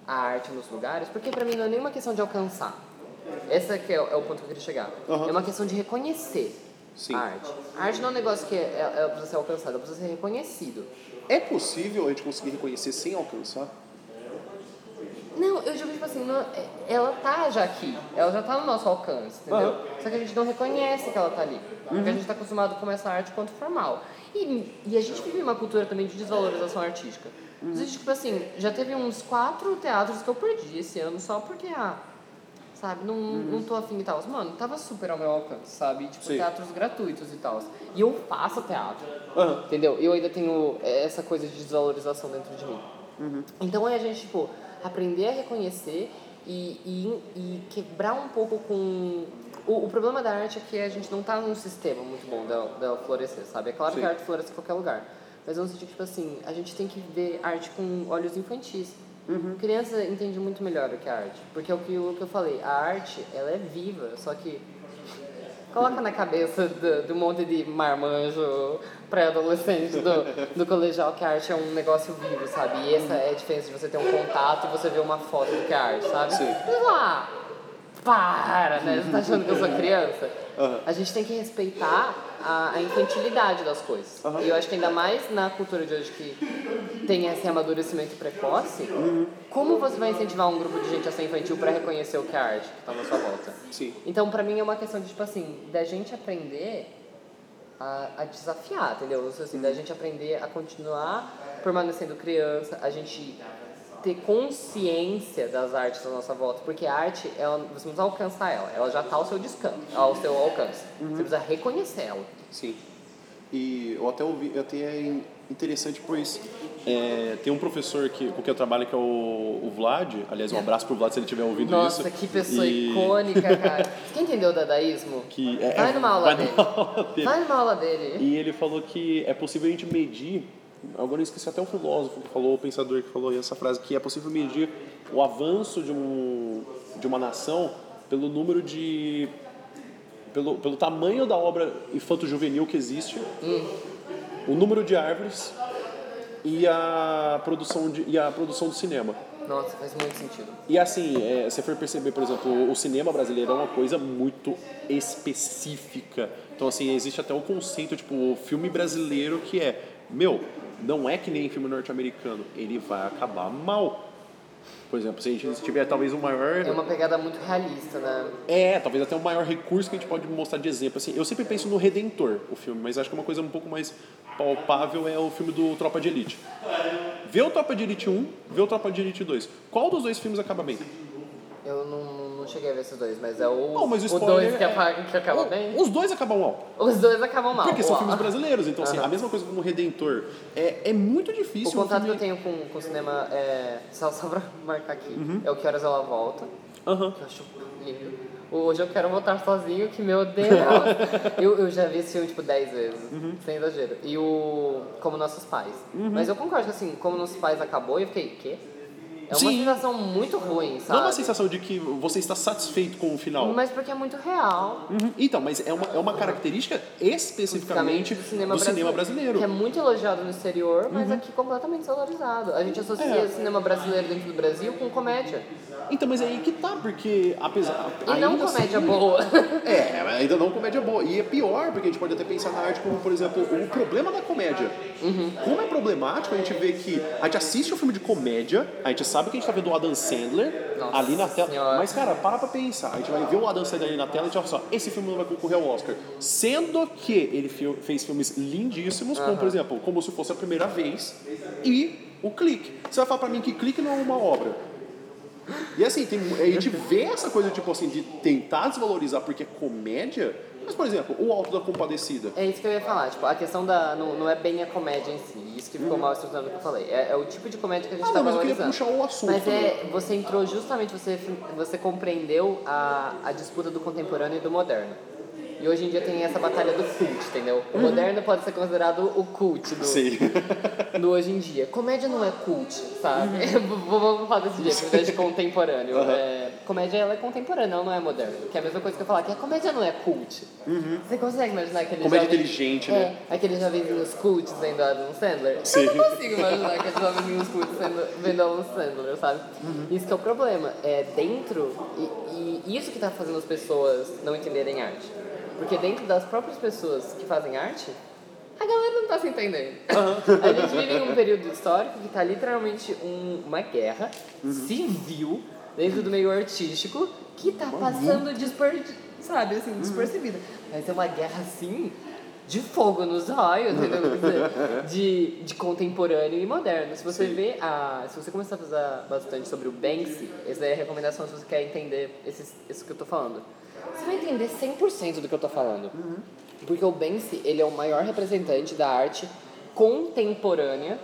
a arte nos lugares, porque pra mim não é nenhuma questão de alcançar. Esse é, o- é o ponto que eu queria chegar. Aham. É uma questão de reconhecer Sim. a arte. A arte não é um negócio que é, ela precisa ser alcançada, ela precisa ser reconhecido. É possível a gente conseguir reconhecer sem alcançar? Não, eu digo, tipo assim, não- ela tá já aqui, ela já tá no nosso alcance, entendeu? Aham. Só que a gente não reconhece que ela tá ali. Porque a gente tá acostumado com essa arte quanto formal. E, e a gente vive uma cultura também de desvalorização artística. A gente, tipo assim, já teve uns quatro teatros que eu perdi esse ano só porque, ah, sabe, não, não tô afim e tal. Mano, tava super ao meu alcance, sabe? Tipo, Sim. teatros gratuitos e tal. E eu faço teatro. Entendeu? Eu ainda tenho essa coisa de desvalorização dentro de mim. Então é a gente, tipo, aprender a reconhecer e, e, e quebrar um pouco com. O, o problema da arte é que a gente não tá num sistema muito bom dela, dela florescer, sabe? É claro Sim. que a arte floresce em qualquer lugar. Mas no sentido, tipo assim, a gente tem que ver arte com olhos infantis. Criança entende muito melhor do que a arte. Porque é o que, o que eu falei, a arte, ela é viva, só que Coloca na cabeça do, do monte de marmanjo pré-adolescente do, do colegial que a arte é um negócio vivo, sabe? E essa é a diferença de você ter um contato e você ver uma foto do que é arte, sabe? Sim. Sei lá, para, né? Você tá achando que eu sou criança? Aham. A gente tem que respeitar a, a infantilidade das coisas. Aham. E eu acho que ainda mais na cultura de hoje que tem esse amadurecimento precoce, Uhum. como você vai incentivar um grupo de gente a ser infantil para reconhecer o que é arte que tá na sua volta? Sim. Então, pra mim, é uma questão de, tipo assim, da gente aprender a, a desafiar, entendeu? Assim, Da gente aprender a continuar permanecendo criança, a gente ter consciência das artes à nossa volta, porque a arte, ela, você não precisa alcançar ela, ela já está ao seu descanso, ao seu alcance. Você precisa reconhecer ela. Sim. E eu até ouvi, até é interessante, pois é, tem um professor que, com quem eu trabalho que é o, o Vlad. Aliás, um abraço pro Vlad se ele estiver ouvindo Nossa, isso. que pessoa E- icônica, cara. Quem entendeu o dadaísmo? Que é- Vai numa aula vai dele. aula dele. Vai numa aula dele. E ele falou que é possível a gente medir, agora eu esqueci até um filósofo que falou, o pensador que falou essa frase, que é possível medir o avanço de, um, de uma nação pelo número de. Pelo, pelo tamanho da obra infanto-juvenil que existe, o número de árvores e a produção, de, e a produção do cinema. Nossa, faz muito sentido. E assim, é, se for perceber, por exemplo, o cinema brasileiro é uma coisa muito específica. Então, assim, existe até o conceito, tipo, o filme brasileiro que é, meu, não é que nem filme norte-americano, ele vai acabar mal. Por exemplo, se a gente tiver talvez o maior. É uma pegada muito realista, né? É, talvez até o maior recurso que a gente pode mostrar de exemplo. Assim, eu sempre penso no Redentor, o filme, mas acho que uma coisa um pouco mais palpável é o filme do Tropa de Elite. Vê o Tropa de Elite 1, vê o Tropa de Elite 2. Qual dos dois filmes acaba bem? Eu não cheguei a ver esses dois, mas é o, Não, mas o dois que, é- que acaba bem. Os dois acabam mal. Os dois acabam mal. Porque são Uau. filmes brasileiros, então assim, a mesma coisa como Redentor. É, é muito difícil. O contato um que eu filme... tenho com, com o cinema é. Só, só pra marcar aqui. Uhum. É o Que Horas Ela Volta, Aham. que eu acho lindo. Hoje Eu Quero Voltar Sozinho, que meu Deus! eu, eu já vi esse filme tipo 10 vezes, Uhum. sem exagero. E o Como Nossos Pais. Mas eu concordo que assim, Como Nossos Pais acabou e eu fiquei, quê? É uma Sim. sensação muito ruim, Não é sabe? uma sensação de que você está satisfeito com o final. Mas porque é muito real. Uhum. Então, mas é uma, é uma característica especificamente do cinema, do cinema brasileiro. Que é muito elogiado no exterior, mas aqui completamente desvalorizado. A gente associa É. cinema brasileiro dentro do Brasil com comédia. Então, mas é aí que tá, porque apesar. E não ainda comédia assim- boa. É, ainda não comédia boa. E é pior, porque a gente pode até pensar na arte como, por exemplo, o problema da comédia. Uhum. Como é problemático a gente vê que a gente assiste um filme de comédia, a gente sabe que a gente tá vendo o Adam Sandler Nossa ali na tela. Senhora. Mas, cara, para pra pensar. A gente vai ver o Adam Sandler ali na tela e a gente fala só, esse filme não vai concorrer ao Oscar. Sendo que ele fez filmes lindíssimos, como, por exemplo, Como Se Fosse a Primeira Vez e o Clique. Você vai falar pra mim que Clique não é uma obra. E assim, tem, a gente vê essa coisa, tipo assim, de tentar desvalorizar porque é comédia. Mas, por exemplo, o Alto da Compadecida. É isso que eu ia falar, tipo, a questão da. Não, não é bem a comédia em si. Isso que ficou mal estruturado que eu falei. É, é o tipo de comédia que a gente Ah, tá não, mas eu queria valorizando. puxar o assunto. Mas é, você entrou justamente, você, você compreendeu a, a disputa do contemporâneo e do moderno. E hoje em dia tem essa batalha do cult, entendeu? O moderno pode ser considerado o cult do, Uhum. Sim. do hoje em dia. Comédia não é cult, sabe? Uhum. Vamos falar desse jeito, ao invés de contemporâneo. É, comédia ela é contemporânea, ela não é moderna. Que é a mesma coisa que eu falar, que a comédia não é cult. Você consegue imaginar aquele Uhum. Comédia jovem- inteligente, é, né? Aqueles jovenzinhos cults vendo Adam Sandler. Sim. Eu não consigo imaginar aqueles jovenzinhos cults sendo, vendo Adam Sandler, sabe? Uhum. Isso que é o problema. É dentro, e, e isso que tá fazendo as pessoas não entenderem arte. Porque dentro das próprias pessoas que fazem arte, a galera não tá se entendendo. A gente vive em um período histórico que tá literalmente um- uma guerra Uhum. civil dentro do meio artístico que tá passando desper... sabe, assim, despercebida. Vai ser uma guerra assim de fogo nos olhos, entendeu? De, de contemporâneo e moderno. Se você vê a. Se você começar a pesquisar bastante sobre o Banksy, essa é a recomendação se você quer entender esses, isso que eu tô falando. Você vai entender 100% do que eu tô falando. Porque o Banksy, ele é o maior representante da arte contemporânea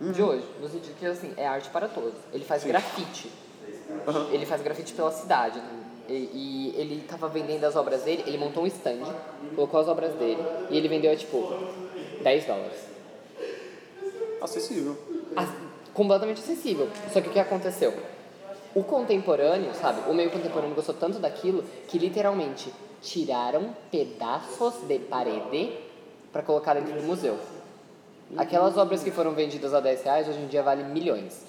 de hoje. No sentido que, assim, é arte para todos. Ele faz grafite. Ele faz grafite pela cidade. né? E, e ele tava vendendo as obras dele, ele montou um stand, colocou as obras dele e ele vendeu a, tipo, 10 dólares. Acessível. As- completamente acessível. Só que o que aconteceu? O contemporâneo, sabe? O meio contemporâneo gostou tanto daquilo que literalmente tiraram pedaços de parede para colocar dentro do museu. Aquelas obras que foram vendidas a 10 reais hoje em dia valem milhões.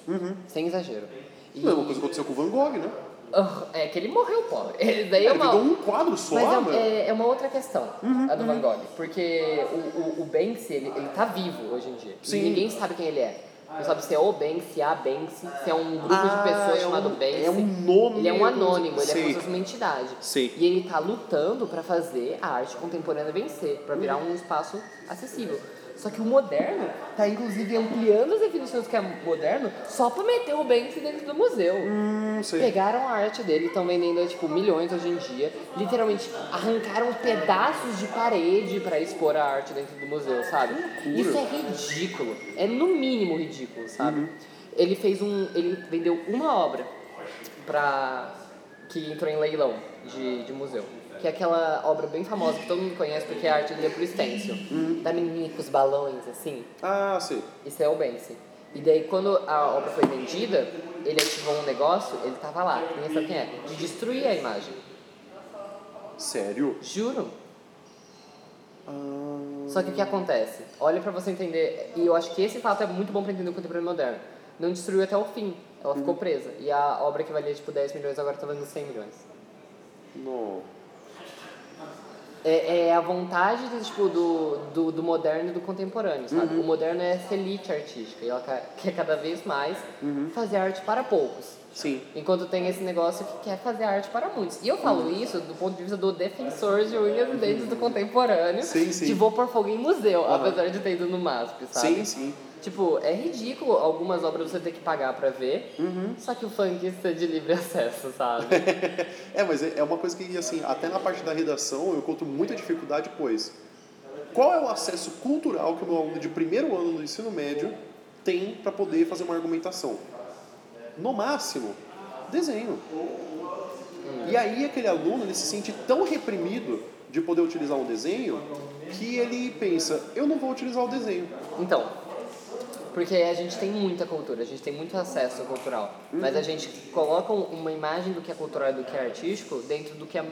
Sem exagero. E- A mesma coisa aconteceu com o Van Gogh, né? Ah, É que ele morreu pobre. Daí é Ele uma, vendeu um quadro só, mas é, é, é uma outra questão, a do Van Gogh. Porque o, o, o Banksy, ele, ele tá vivo hoje em dia. Sim. E ninguém sabe quem ele é. Não sabe se é o Banksy, a Banksy, se é um grupo Ah, de pessoas é chamado um- é um nome Ele é um anônimo, ele é como sei. se fosse uma entidade. Sei. E ele tá lutando pra fazer a arte contemporânea vencer, pra virar um espaço acessível. Só que o moderno tá inclusive ampliando as definições do que é moderno só pra meter o Banksy dentro do museu. Hum. Pegaram a arte dele, estão vendendo tipo milhões hoje em dia. Literalmente arrancaram pedaços de parede para expor a arte dentro do museu, sabe? Isso é ridículo. É no mínimo ridículo, sabe? Ele fez um, ele vendeu uma obra para que entrou em leilão de, de museu. Que é aquela obra bem famosa que todo mundo conhece porque a arte dele é pro stencil. Da menininha com os balões, assim. Ah, sei. Isso é o Banksy. E daí, quando a obra foi vendida, ele ativou um negócio, ele tava lá, ninguém sabe quem é, de destruir a imagem. Sério? Juro. Ah, Só que o que acontece? Olha pra você entender, e eu acho que esse fato é muito bom pra entender o contemporâneo moderno. Não destruiu até o fim, ela ficou presa. E a obra que valia tipo 10 milhões agora tá valendo 100 milhões. não. É, é a vontade do, tipo, do, do, do moderno e do contemporâneo, sabe? O moderno é essa elite artística, e ela quer cada vez mais fazer arte para poucos. Sim. Enquanto tem esse negócio que quer fazer arte para muitos. E eu falo isso do ponto de vista do defensor de e dentes do contemporâneo. Sim, sim. De vou pôr fogo em museu, apesar de ter ido no MASP, sabe? Sim, sim. Tipo, é ridículo algumas obras você ter que pagar pra ver, Uhum. só que o funkista é de livre acesso, sabe? É, mas é é uma coisa que, assim, até na parte da redação eu encontro muita dificuldade, pois qual é o acesso cultural que o meu aluno de primeiro ano do ensino médio tem para poder fazer uma argumentação? No máximo, desenho. E aí aquele aluno ele se sente tão reprimido de poder utilizar um desenho que ele pensa, eu não vou utilizar o desenho. Então, porque a gente tem muita cultura, a gente tem muito acesso cultural, mas a gente coloca um- uma imagem do que é cultural e do que é artístico dentro do que é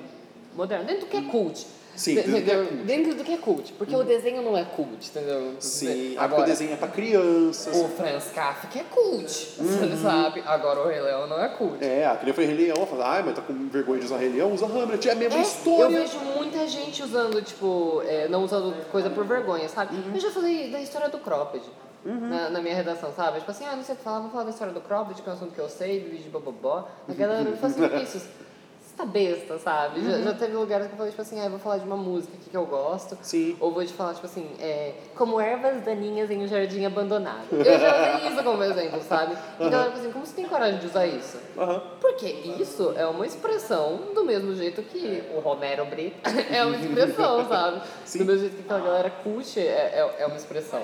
moderno, dentro do que é cult. Sim, Dentro do que é do, cult. dentro do que é cult, porque o desenho não é cult, entendeu? Sim, Agora, agora o desenho é para crianças. o Franz Kafka é cult, você sabe? Agora o Rei Leão não é cult. É, a criança foi Rei Leão, fala, ai, mas tá com vergonha de usar Rei Leão, usa Hamlet, é a mesma É, história. Eu vejo muita gente usando, tipo, é, não usando coisa por vergonha, sabe? Uhum. Eu já falei da história do cropped na, na minha redação, sabe? Tipo assim, ah, não sei o que falar, vou falar da história do cropped, que é um assunto que eu sei, do vídeo de bobobó. A galera fala assim, Vinícius, você tá besta, sabe? Já, Uhum. já teve lugares que eu falei, tipo assim, ah, eu vou falar de uma música aqui que eu gosto. Sim. Ou vou te falar, tipo assim, é, como ervas daninhas em um jardim abandonado. Eu já usei isso como exemplo, sabe? E a galera fala assim, como você tem coragem de usar isso? Aham. Porque isso é uma expressão do mesmo jeito que o Romero Brito é uma expressão, sabe? Sim. Do mesmo jeito que aquela galera cult é, é, é uma expressão.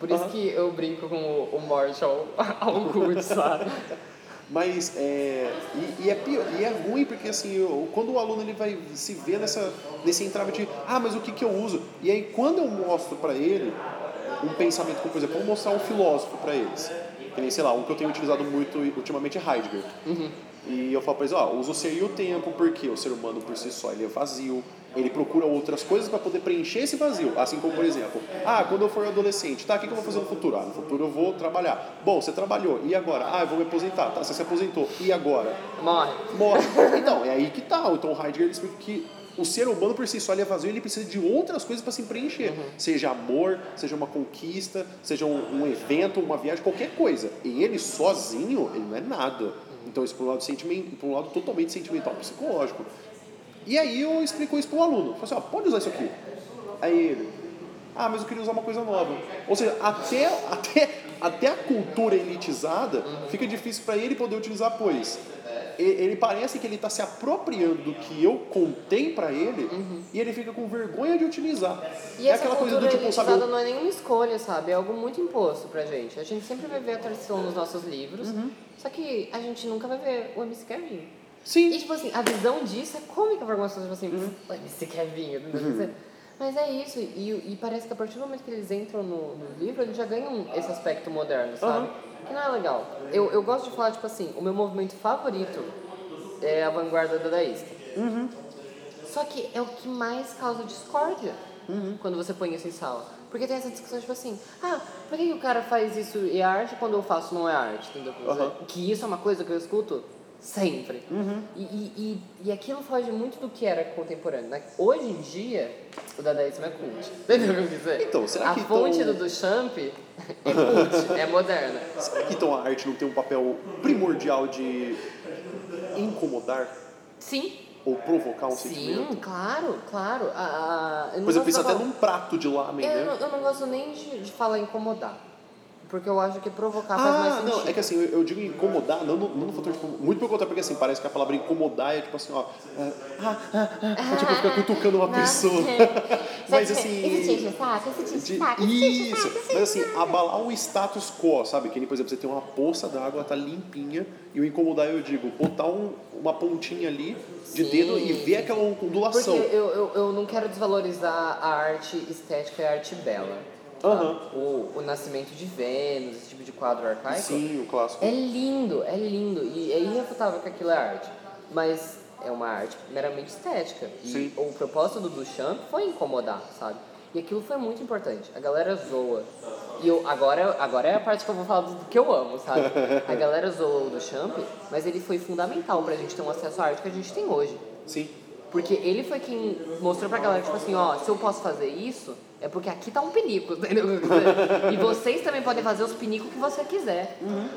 Por isso que eu brinco com o, o Marshall Augusto, sabe? Mas é. E, e é pior, e é ruim porque assim, o- quando o aluno ele vai se ver nessa, nesse entrave de ah, mas o que, que eu uso? E aí quando eu mostro para ele um pensamento, como por exemplo, vou mostrar um filósofo para eles. Que nem, sei lá, um que eu tenho utilizado muito ultimamente é Heidegger. E eu falo pra eles, ó, usa o ser e o tempo, porque o ser humano por si só ele é vazio, ele procura outras coisas para poder preencher esse vazio. Assim como, por exemplo, ah, quando eu for adolescente, tá, o que, que eu vou fazer no futuro? Ah, no futuro eu vou trabalhar. Bom, você trabalhou, e agora? Ah, eu vou me aposentar. Tá, você se aposentou, e agora? Morre. Morre. Então, é aí que tá. Então, o Heidegger explica que o ser humano por si só ele é vazio, ele precisa de outras coisas para se preencher. Seja amor, seja uma conquista, seja um, um evento, uma viagem, qualquer coisa. E ele sozinho, ele não é nada. Então, isso por um lado, sentimen- por um lado totalmente sentimental, psicológico. E aí eu explico isso pro aluno. Falo assim, ó, pode usar isso aqui. Aí ele, ah, mas eu queria usar uma coisa nova. Ou seja, até, até, até a cultura elitizada fica difícil para ele poder utilizar, pois ele parece que ele está se apropriando do que eu contei para ele e ele fica com vergonha de utilizar. E é aquela coisa do tipo, sabe? elitizada não é nenhuma escolha, sabe? É algo muito imposto pra gente. A gente sempre vai ver a tradição nos nossos livros, Uhum. só que a gente nunca vai ver o MC Kevin. Sim. E, tipo assim, a visão disso é cômica pra algumas pessoas, tipo Uhum. assim, o MC Kevin, entendeu? Mas é isso, e, e parece que a partir do momento que eles entram no, no livro, eles já ganham esse aspecto moderno, sabe? Que não é legal. Eu, eu gosto de falar, tipo assim, o meu movimento favorito é a vanguarda dadaísta. Só que é o que mais causa discórdia quando você põe isso em sala. Porque tem essa discussão, tipo assim, ah, por que, o cara faz isso e é arte quando eu faço não é arte? Entendeu? Aham. Que isso é uma coisa que eu escuto sempre. E, e, e, e aquilo foge muito do que era contemporâneo. Né? Hoje em dia, o dadaísmo é cult. Entendeu o que eu quis dizer? Então, será a que fonte então- do Duchamp é cult, é moderna. Será que então a arte não tem um papel primordial de incomodar Sim, ou provocar um sim, sentimento? claro, claro. A, a, eu eu da até palavra- num prato de lamen, Eu, né? não- eu não gosto nem de, de falar incomodar. Porque eu acho que provocar faz mais Ah, sentido. não, é que assim, eu, eu digo incomodar, não no, não no fator, tipo, muito pelo contrário, porque assim, parece que a palavra incomodar é tipo assim, ó, é, ah, ah, ah, tipo, fica cutucando uma pessoa. Mas assim. O saco, isso de- o saco, o mas assim, abalar um status quo, sabe? Que nem, por exemplo, você tem uma poça d'água, ela tá limpinha, e o incomodar eu digo, botar um- uma pontinha ali de Sim. dedo e ver aquela Porque ondulação. eu, eu, eu não quero desvalorizar a arte estética e a arte bela. Aham. O, o Nascimento de Vênus, esse tipo de quadro arcaico. Sim, o clássico. É lindo, é lindo. E é irrefutável que aquilo é arte. Mas é uma arte meramente estética. E Sim. o propósito do Duchamp foi incomodar, sabe? E aquilo foi muito importante. A galera zoa. E eu, agora, agora é a parte que eu vou falar do que eu amo, sabe? A galera zoa o Duchamp, mas ele foi fundamental pra gente ter um acesso à arte que a gente tem hoje. Sim. Porque ele foi quem mostrou pra galera, tipo assim, ó, se eu posso fazer isso, é porque aqui tá um pinico, entendeu? E vocês também podem fazer os pinicos que você quiser.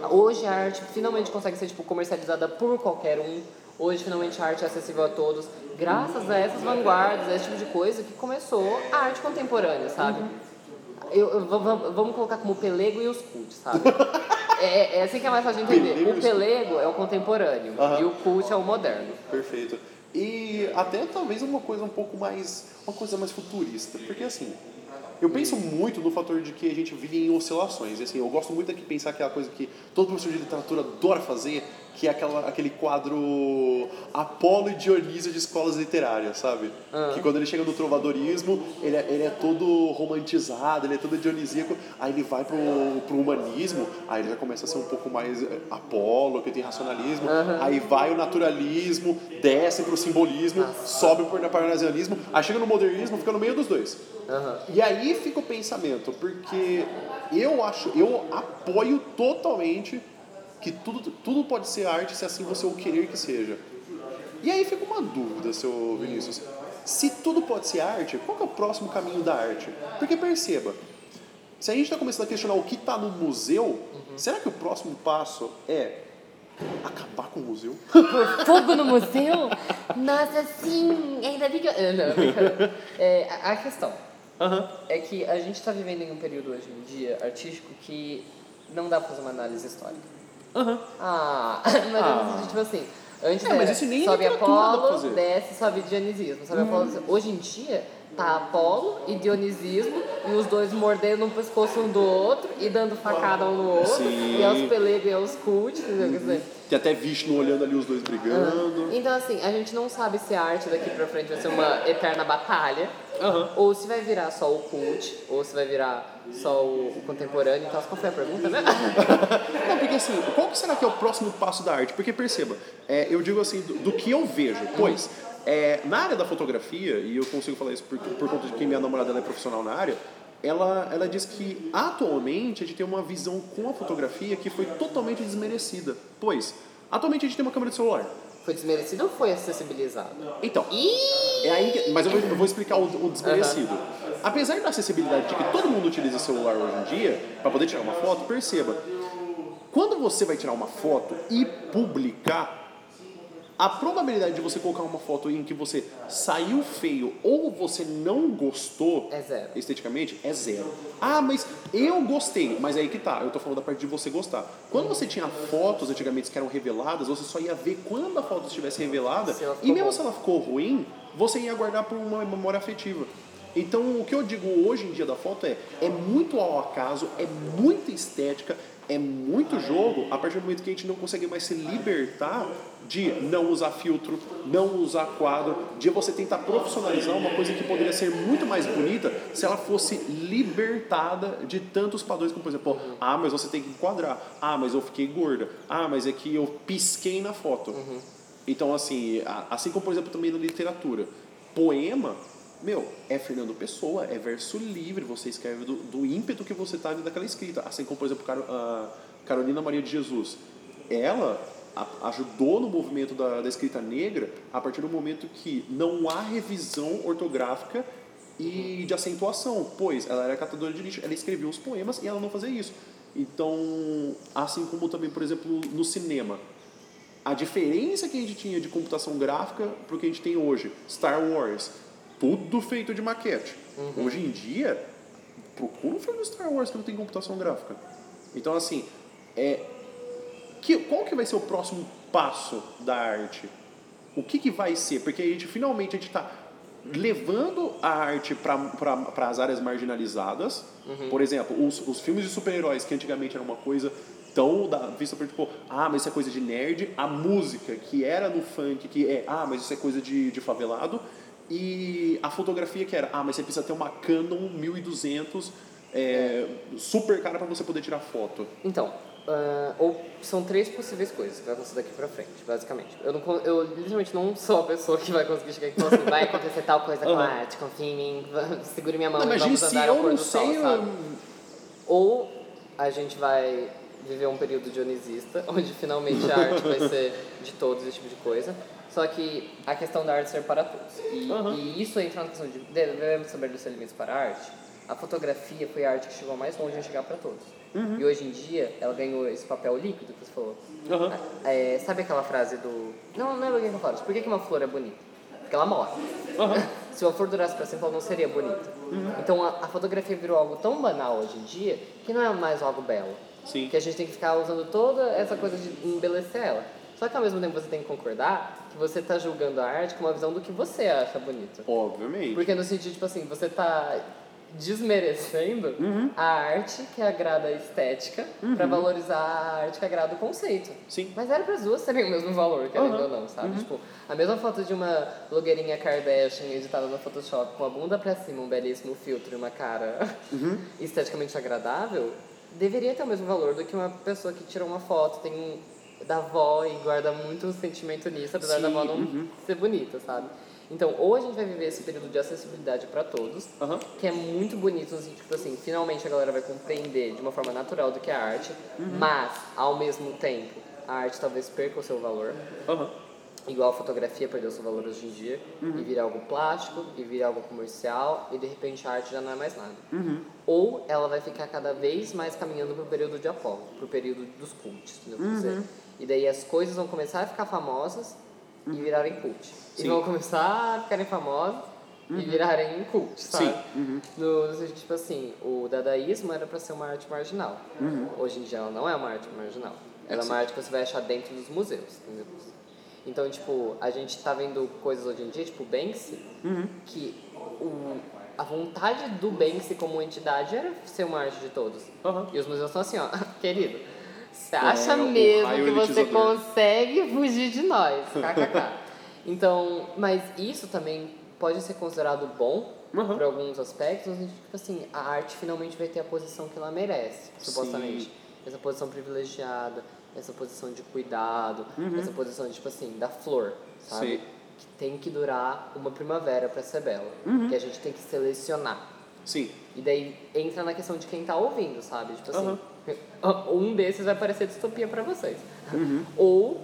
Hoje a arte finalmente consegue ser, tipo, comercializada por qualquer um. Hoje, finalmente, a arte é acessível a todos. Graças a essas vanguardas, a esse tipo de coisa, que começou a arte contemporânea, sabe? Eu, eu- v- vamos colocar como o pelego e os cultos, sabe? é, é assim que é mais fácil de entender. Pelego O pelego é o contemporâneo Aham. e o cult é o moderno. Perfeito. E até talvez uma coisa um pouco mais. Uma coisa mais futurista. Porque assim. Eu penso muito no fator de que a gente vive em oscilações. E, assim, eu gosto muito de pensar aquela coisa que todo professor de literatura adora fazer, que é aquela, aquele quadro Apolo e Dionísio de escolas literárias, sabe? Que quando ele chega no trovadorismo, ele é, ele é todo romantizado, ele é todo dionisíaco, aí ele vai pro, pro humanismo, aí ele já começa a ser um pouco mais eh, Apolo, que tem racionalismo, aí vai o naturalismo, desce pro simbolismo, sobe pro parnasianismo, aí chega no modernismo, fica no meio dos dois. Aham. E aí fica o pensamento, porque eu acho, eu apoio totalmente que tudo, tudo pode ser arte se assim você o querer que seja. E aí fica uma dúvida, seu Vinícius. Se tudo pode ser arte, qual que é o próximo caminho da arte? Porque perceba, se a gente está começando a questionar o que está no museu, será que o próximo passo é acabar com o museu? Fogo no museu? Nossa, sim! Ainda bem que eu... Não, é, a- a questão é que a gente está vivendo em um período hoje em dia artístico que não dá pra fazer uma análise histórica. Ah, mas Ah. tipo assim, antes É, mas isso nem em sobe Apolo, desce, sobe Dionisismo, sobe Apolo. Hoje em dia tá Apolo e Dionisismo, e os dois mordendo um pescoço um do outro e dando facada um no outro, Sim. e é os pelegos e é os cult, entendeu? Quer dizer, Tem até Vishnu olhando ali os dois brigando. então, assim, a gente não sabe se a arte daqui pra frente vai ser uma eterna batalha, Aham. ou se vai virar só o cult, ou se vai virar só o, o contemporâneo. Então, qual foi a pergunta, né? Não, porque assim, qual será que é o próximo passo da arte? Porque perceba, é, eu digo assim, do, do que eu vejo, pois é, na área da fotografia, e eu consigo falar isso por, por conta de que minha namorada é profissional na área, ela, ela diz que atualmente a gente tem uma visão com a fotografia que foi totalmente desmerecida. Pois, atualmente a gente tem uma câmera de celular. Foi desmerecido ou foi acessibilizado? Então, Ih! é aí que- mas eu vou, eu vou explicar o, o desmerecido. Apesar da acessibilidade de que todo mundo utiliza celular hoje em dia para poder tirar uma foto, perceba, quando você vai tirar uma foto e publicar, a probabilidade de você colocar uma foto em que você saiu feio ou você não gostou É esteticamente é zero. Ah, mas eu gostei. Mas aí que tá, eu tô falando da parte de você gostar. Quando você tinha fotos antigamente que eram reveladas, você só ia ver quando a foto estivesse revelada. E mesmo boa. se ela ficou ruim, você ia guardar por uma memória afetiva. Então, o que eu digo hoje em dia da foto é: é muito ao acaso, é muita estética, é muito jogo, a partir do momento que a gente não consegue mais se libertar de não usar filtro, não usar quadro, de você tentar profissionalizar uma coisa que poderia ser muito mais bonita se ela fosse libertada de tantos padrões, como por exemplo, ah, mas você tem que enquadrar, ah, mas eu fiquei gorda, ah, mas é que eu pisquei na foto. Então, assim, assim como, por exemplo, também na literatura, poema, meu, é Fernando Pessoa, é verso livre, você escreve do, do ímpeto que você tá ali daquela escrita. Assim como, por exemplo, a Carolina Maria de Jesus. Ela ajudou no movimento da, da escrita negra a partir do momento que não há revisão ortográfica e de acentuação, pois ela era catadora de lixo, ela escrevia os poemas e ela não fazia isso. Então, assim como também, por exemplo, no cinema, a diferença que a gente tinha de computação gráfica para o que a gente tem hoje, Star Wars, tudo feito de maquete. Hoje em dia, procura um filme de Star Wars que não tem computação gráfica. Então, assim, é, que, qual que vai ser o próximo passo da arte? O que, que vai ser? Porque a gente finalmente a gente está levando a arte para as áreas marginalizadas. Por exemplo, os, os filmes de super-heróis, que antigamente era uma coisa tão da, vista por tipo, ah, mas isso é coisa de nerd. A música, que era no funk, que é, ah, mas isso é coisa de, de favelado. E a fotografia, que era, ah, mas você precisa ter uma Canon 1200 é, super cara para você poder tirar foto. Então, ah, ou são três possíveis coisas que vai acontecer daqui pra frente, basicamente. Eu, não, eu literalmente não sou a pessoa que vai conseguir chegar e falar assim, vai acontecer tal coisa com a arte, confia em mim, segure minha mão Não, e vamos se andar ao pôr do sol, sei. sabe? eu- Ou a gente vai viver um período dionisista, onde finalmente a arte vai ser de todos, esse tipo de coisa. Só que a questão da arte ser para todos. E, Aham. e isso entra na questão de devemos saber dos elementos para a arte. A fotografia foi a arte que chegou mais longe em chegar para todos. Uhum. E hoje em dia ela ganhou esse papel líquido que você falou. Aham. É, sabe aquela frase do. Não, não é alguém que fala isso. Por que, que uma flor é bonita? Porque ela morre. Se uma flor durasse para sempre, ela não seria bonita. Então a, a fotografia virou algo tão banal hoje em dia que não é mais algo belo. Sim. Que a gente tem que ficar usando toda essa coisa de embelecer ela. Só que ao mesmo tempo você tem que concordar que você está julgando a arte com uma visão do que você acha bonito. Obviamente. Porque no sentido, tipo assim, você tá desmerecendo Uhum. a arte que agrada a estética pra valorizar a arte que agrada o conceito. Sim. Mas era para as duas terem o mesmo valor, querendo Uhum. ou não, sabe? Tipo, a mesma foto de uma blogueirinha Kardashian editada no Photoshop com a bunda pra cima, um belíssimo filtro e uma cara Uhum. esteticamente agradável, deveria ter o mesmo valor do que uma pessoa que tira uma foto, tem da avó e guarda muito sentimento nisso, apesar da Sim, avó não uhum. ser bonita, sabe? Então, ou a gente vai viver esse período de acessibilidade para todos, Aham. que é muito bonito, assim, tipo assim, finalmente a galera vai compreender de uma forma natural do que é a arte, Uhum. mas, ao mesmo tempo, a arte talvez perca o seu valor, Aham. igual a fotografia perdeu seu valor hoje em dia, Uhum. e vira algo plástico, e vira algo comercial, e de repente a arte já não é mais nada. Uhum. Ou ela vai ficar cada vez mais caminhando pro período de Apolo, pro período dos cultos, entendeu? Quer dizer, Uhum. E daí as coisas vão começar a ficar famosas e virarem cult. E Sim. vão começar a ficarem famosas e virarem cult, sabe? Sim. Uhum. No, tipo assim, o dadaísmo era pra ser uma arte marginal. Hoje em dia ela não é uma arte marginal. Ela é uma arte que você vai achar dentro dos museus, entendeu? Então, tipo, a gente tá vendo coisas hoje em dia, tipo o Banksy, que o, a vontade do Banksy como entidade era ser uma arte de todos. E os museus estão assim, ó, querido, você acha o mesmo que você consegue fugir de nós? KKK. então, mas isso também pode ser considerado bom Aham. por alguns aspectos, tipo assim, a arte finalmente vai ter a posição que ela merece, supostamente. Sim. Essa posição privilegiada, essa posição de cuidado, essa posição de, tipo assim, da flor, sabe? Uhum. Sim. Que tem que durar uma primavera para ser bela. Uhum. Que a gente tem que selecionar. Sim. E daí entra na questão de quem tá ouvindo, sabe? Tipo assim. Um desses vai parecer distopia pra vocês. Uhum. Ou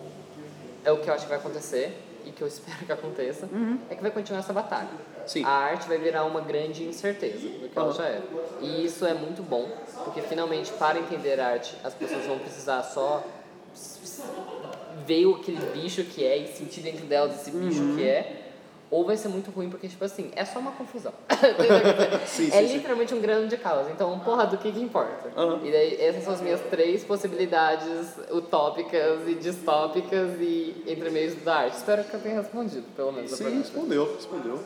é o que eu acho que vai acontecer e que eu espero que aconteça, Uhum. é que vai continuar essa batalha. Sim. A arte vai virar uma grande incerteza do que ela Aham. já é. E isso é muito bom, porque finalmente para entender arte, as pessoas vão precisar só ver aquele bicho que é e sentir dentro delas esse bicho Uhum. que é. Ou vai ser muito ruim, porque, tipo assim, é só uma confusão. Sim, é sim, sim. literalmente um grande caos. Então, porra, do que que importa? Aham. E daí, essas são as minhas três possibilidades utópicas e distópicas e entre meios da arte. Espero que eu tenha respondido, pelo menos, a Sim, respondeu, respondeu.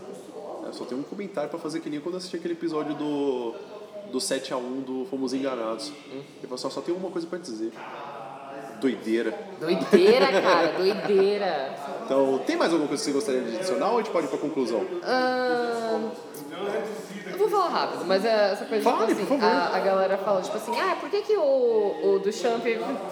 É, só tem um comentário pra fazer que nem quando eu assisti aquele episódio do, do 7x1 do Fomos Enganados. Ele falou assim, ó, só tem uma coisa pra te dizer. Doideira. Doideira, cara, doideira. Então, tem mais alguma coisa que você gostaria de adicionar ou a gente pode ir pra conclusão? Ahn, eu vou falar rápido, mas é essa coisa Fale, tipo assim, a, a galera fala tipo assim, ah, por que, que o, o Duchamp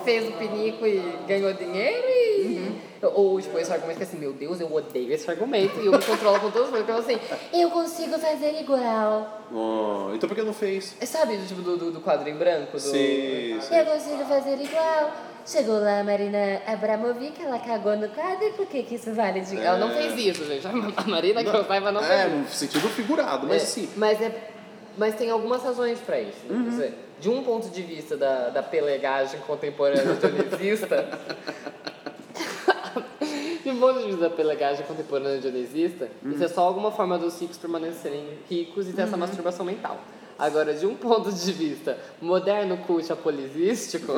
fez o pinico e ganhou dinheiro e. Uhum. Ou tipo, esse argumento que assim, meu Deus, eu odeio esse argumento e eu me controlo com todas as coisas. Porque eu assim, eu consigo fazer igual. Oh, então por que não fez? Sabe, tipo, do, do, do quadro em branco? Do... Sim, sim. Eu consigo fazer igual. Chegou lá a Marina Abramovic, ela cagou no quadro e por que que isso vale de... Ela não fez isso, gente. A Marina que eu saiba não É, fez isso. no sentido figurado, mas É, assim, Mas, é, mas tem algumas razões para isso. né? Uhum. Dizer, de um ponto de vista da, da pelegagem contemporânea dionisista, de um ponto de vista da pelegagem contemporânea dionisista, Uhum. isso é só alguma forma dos ricos permanecerem ricos e ter essa masturbação mental. Agora, de um ponto de vista moderno, cult, apolisístico,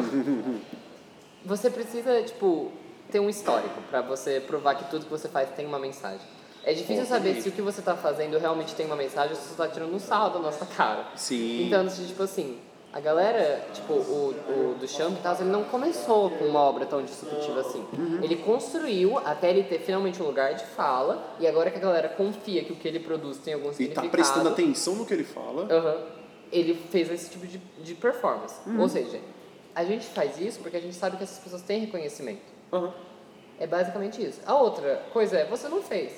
você precisa, tipo, ter um histórico para você provar que tudo que você faz tem uma mensagem. É difícil saber se o que você tá fazendo realmente tem uma mensagem ou se você tá tirando um sarro da nossa cara. Sim. Então, tipo assim, a galera, tipo, o, o Duchamp e tal, ele não começou com uma obra tão disruptiva assim. Ele construiu até ele ter finalmente um lugar de fala e agora que a galera confia que o que ele produz tem algum e significado... tá prestando atenção no que ele fala. Aham. Ele fez esse tipo de, de performance. Uhum. Ou seja, a gente faz isso porque a gente sabe que essas pessoas têm reconhecimento. É basicamente isso. A outra coisa é, você não fez.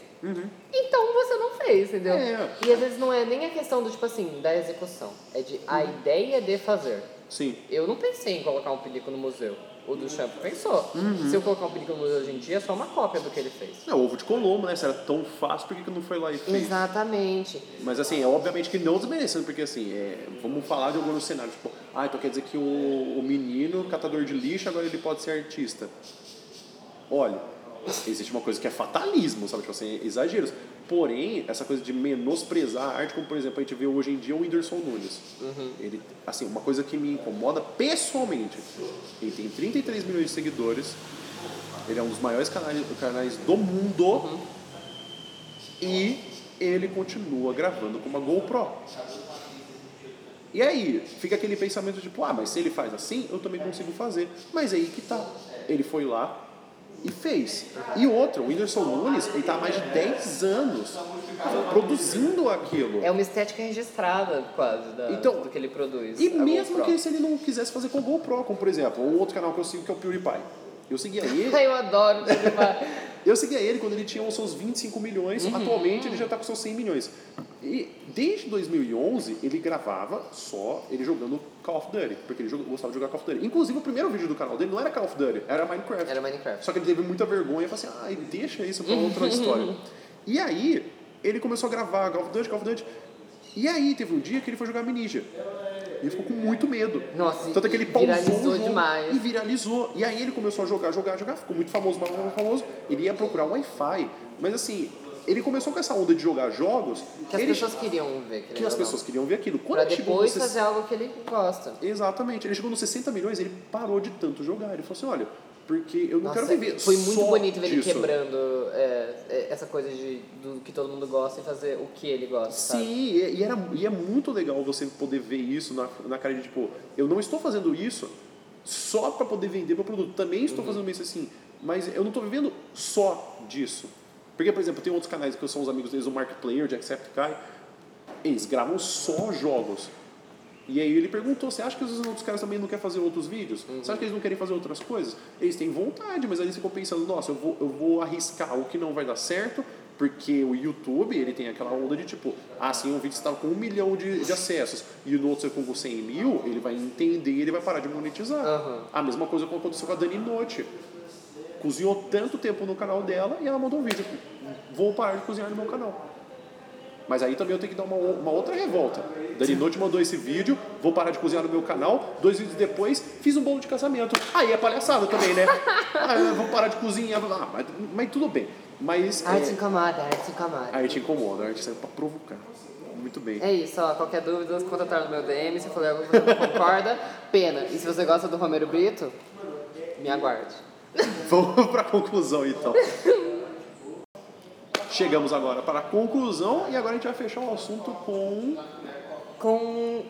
Então você não fez, entendeu? Uhum. É. E às vezes não é nem a questão do, tipo assim, da execução. É de a Uhum. ideia de fazer. Sim. Eu não pensei em colocar um pelico no museu. O do Champ pensou. Uhum. Se eu colocar um pelico no museu hoje em dia, é só uma cópia do que ele fez. É, o ovo de Colombo, né? Se era tão fácil, por que, que não foi lá e fez? Exatamente. Mas assim, é obviamente que não desmerecendo, porque assim, é, vamos falar de alguns cenários, tipo, ah, então quer dizer que o, o menino, catador de lixo, agora ele pode ser artista. Olha, existe uma coisa que é fatalismo, sabe? Tipo assim, exageros. Porém, essa coisa de menosprezar a arte, como por exemplo a gente vê hoje em dia o Whindersson Nunes. Ele, assim, uma coisa que me incomoda pessoalmente, ele tem 33 milhões de seguidores, ele é um dos maiores canais, canais do mundo e ele continua gravando com uma GoPro. E aí, fica aquele pensamento tipo, ah, mas se ele faz assim, eu também consigo fazer. Mas aí que tá. Ele foi lá e fez. E outro, o Whindersson Nunes, ele tá há mais de 10 anos produzindo aquilo. É uma estética registrada, quase, da, Então, do que ele produz. E a mesmo GoPro. que se ele não quisesse fazer com GoPro, como por exemplo, um outro canal que eu sigo que é o PewDiePie. Eu seguia ele, Eu adoro eu seguia ele quando ele tinha os seus 25 milhões, Uhum. atualmente ele já tá com seus 100 milhões. E desde 2011 ele gravava só ele jogando Call of Duty, porque ele jogava- gostava de jogar Call of Duty. Inclusive o primeiro vídeo do canal dele não era Call of Duty, era Minecraft. Era Minecraft. Só que ele teve muita vergonha e falou assim: ai, deixa isso pra outra história. E aí, ele começou a gravar Call of Duty, Call of Duty. E aí, teve um dia que ele foi jogar Amnesia. Ele ficou com muito medo. Nossa, Tanto é que ele pausou viralizou o jogo demais. E viralizou. E aí ele começou a jogar, jogar, jogar. Ficou muito famoso, mais mais famoso. Ele ia procurar Wi-Fi. Mas assim, ele começou com essa onda de jogar jogos Que as ele- pessoas queriam ver. que querendo as pessoas queriam ver aquilo. Quando Pra depois fazer algo que ele gosta. Exatamente. Ele chegou nos 60 milhões, ele parou de tanto jogar. Ele falou assim: olha, Porque eu não Nossa, quero viver foi muito bonito ver ele disso. quebrando é, é, essa coisa de, do que todo mundo gosta e fazer o que ele gosta, sabe? Sim, e, e era, e é muito legal você poder ver isso na, na cara de tipo, eu não estou fazendo isso só para poder vender meu produto. Também estou fazendo isso assim, mas eu não estou vivendo só disso. Porque, por exemplo, tem outros canais que são os amigos deles, o Mark Player, o Jacksepticeye, eles gravam só jogos. E aí ele perguntou, você acha que os outros caras também não querem fazer outros vídeos? Você acha que eles não querem fazer outras coisas? Eles têm vontade, mas aí você ficou pensando, nossa, eu vou, eu vou arriscar o que não vai dar certo, porque o YouTube, ele tem aquela onda de tipo, ah, sim, um vídeo está com um milhão de, de acessos, e no outro você com 100 mil, ele vai entender e ele vai parar de monetizar. Aham. A mesma coisa aconteceu com a Dani Note. Cozinhou tanto tempo no canal dela e ela mandou um vídeo, vou parar de cozinhar no meu canal. Mas aí também eu tenho que dar uma, uma outra revolta. Dani Noite mandou esse vídeo, vou parar de cozinhar no meu canal. Dois vídeos depois, fiz um bolo de casamento. Aí é palhaçada também, né? Ah, eu vou parar de cozinhar. Ah, mas, mas tudo bem. Mas A arte é, incomoda, a arte incomoda. a arte incomoda, a arte serve pra provocar. Muito bem. É isso, ó. Qualquer dúvida, contatar no meu DM. Se for algo que você não concorda, pena. E se você gosta do Romero Brito, me aguarde. Vamos para a conclusão então. Chegamos agora para a conclusão e agora a gente vai fechar o assunto com Com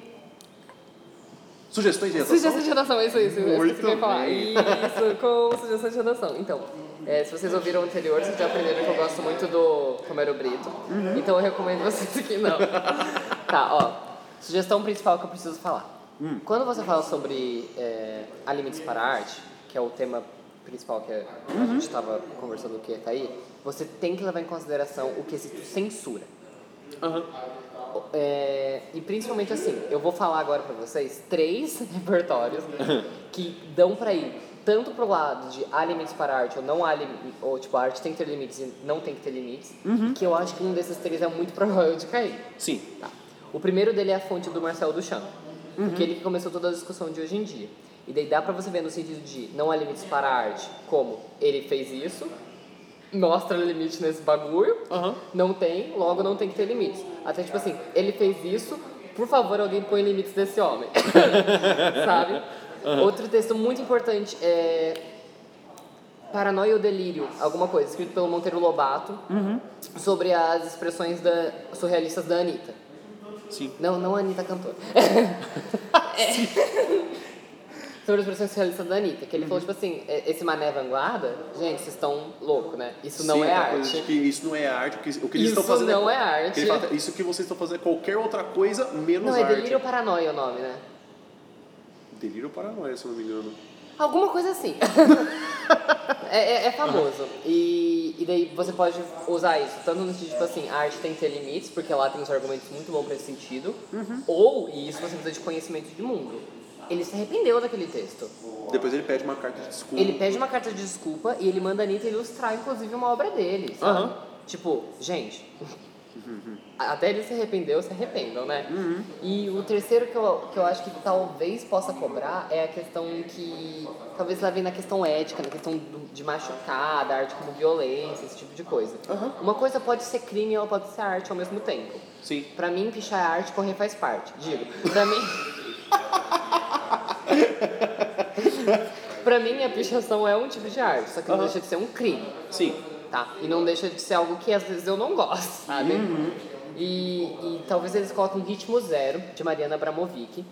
sugestões de redação. sugestão de redação, isso, isso. Muito que eu ia falar. bem. Isso, com sugestão de redação. Então, é, se vocês ouviram o anterior, vocês já aprenderam que eu gosto muito do Romero Brito. Uhum. Então eu recomendo vocês aqui não. tá, ó. Sugestão principal que eu preciso falar. Hum. Quando você fala sobre é, há limites para a arte, que é o tema principal que a Uhum. gente estava conversando que ia cair, você tem que levar em consideração o quesito censura. Aham. É, e principalmente assim, eu vou falar agora pra vocês três repertórios que dão pra ir tanto pro lado de há limites para a arte ou não há limites, ou tipo, a arte tem que ter limites e não tem que ter limites, que eu acho que um desses três é muito provável de cair. Sim. Tá. O primeiro dele é a fonte do Marcel Duchamp, porque ele que começou toda a discussão de hoje em dia. E daí dá pra você ver no sentido de não há limites para a arte, como ele fez isso, mostra limite nesse bagulho, Aham. não tem, logo não tem que ter limites. Até tipo assim, ele fez isso, por favor, alguém põe limites desse homem. Sabe? Outro texto muito importante é Paranoia ou Delírio, alguma coisa, escrito pelo Monteiro Lobato, sobre as expressões da, surrealistas da Anitta. Sim. Não, não a Anitta cantora. É. Sobre as expressões surrealistas da Anitta, que ele falou, tipo assim, é, esse mané vanguarda, gente, vocês estão loucos, né? Isso não Sim, é aquela coisa arte. isso não é arte, o que, o que eles Isso estão fazendo não é que arte. fala, isso que vocês estão fazendo é qualquer outra coisa menos Não, é arte. delírio ou paranoia o nome, né? Delírio ou paranoia, se eu não me engano. Alguma coisa assim. é, é- é famoso. E, e daí você pode usar isso, tanto no sentido, tipo assim, a arte tem que ter limites, porque lá tem uns argumentos muito bons pra esse sentido, ou, e isso você precisa de conhecimento de mundo. Ele se arrependeu daquele texto. Depois ele pede uma carta de desculpa. Ele pede uma carta de desculpa e ele manda a Anitta ilustrar, inclusive, uma obra dele, sabe? Aham. Tipo, gente, até ele se arrependeu, se arrependam, né? E o terceiro que eu, que eu acho que talvez possa cobrar é a questão que talvez leve na questão ética, na questão do- de machucar, da arte como violência, esse tipo de coisa. Aham. Uma coisa pode ser crime e ela pode ser arte ao mesmo tempo. Sim. Pra mim, pichar é arte, correr faz parte. Digo, pra mim. pra mim, a pichação é um tipo de arte, só que não deixa de ser um crime, Sim. tá? E não deixa de ser algo que às vezes eu não gosto, sabe? E, e talvez eles coloquem Ritmo Zero, de Mariana Abramovic,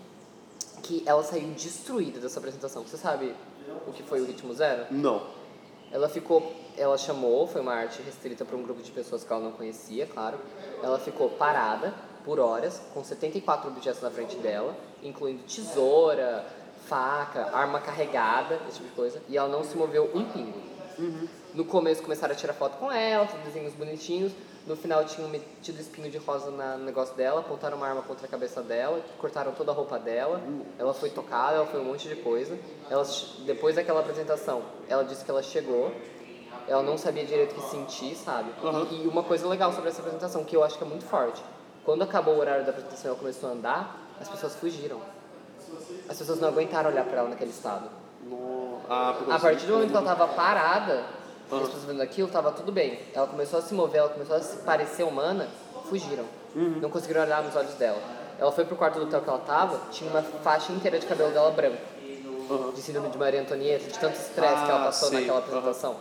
que ela saiu destruída dessa apresentação. Você sabe o que foi o Ritmo Zero? Não. Ela ficou, ela chamou, foi uma arte restrita para um grupo de pessoas que ela não conhecia, claro. Ela ficou parada por horas, com 74 objetos na frente dela, incluindo tesoura, faca, arma carregada, esse tipo de coisa, e ela não se moveu um pingo. No começo começaram a tirar foto com ela, desenhos bonitinhos. No final tinham metido espinho de rosa na- no negócio dela, apontaram uma arma contra a cabeça dela, cortaram toda a roupa dela. Ela foi tocada, ela foi um monte de coisa. Ela, depois daquela apresentação, ela disse que ela chegou. Ela não sabia direito o que sentir, sabe? Aham. E, e uma coisa legal sobre essa apresentação, que eu acho que é muito forte. Quando acabou o horário da apresentação e ela começou a andar, as pessoas fugiram. As pessoas não aguentaram olhar pra ela naquele estado. No... Ah, por A partir do momento que ela tava parada, Aham. as pessoas vendo aquilo, tava tudo bem. Ela começou a se mover, ela começou a se parecer humana, fugiram. Uhum. Não conseguiram olhar nos olhos dela. Ela foi pro quarto do hotel que ela tava, tinha uma faixa inteira de cabelo dela branco. de síndrome de Maria Antonieta, de tanto estresse que ela Ah, passou sei. naquela Aham. apresentação.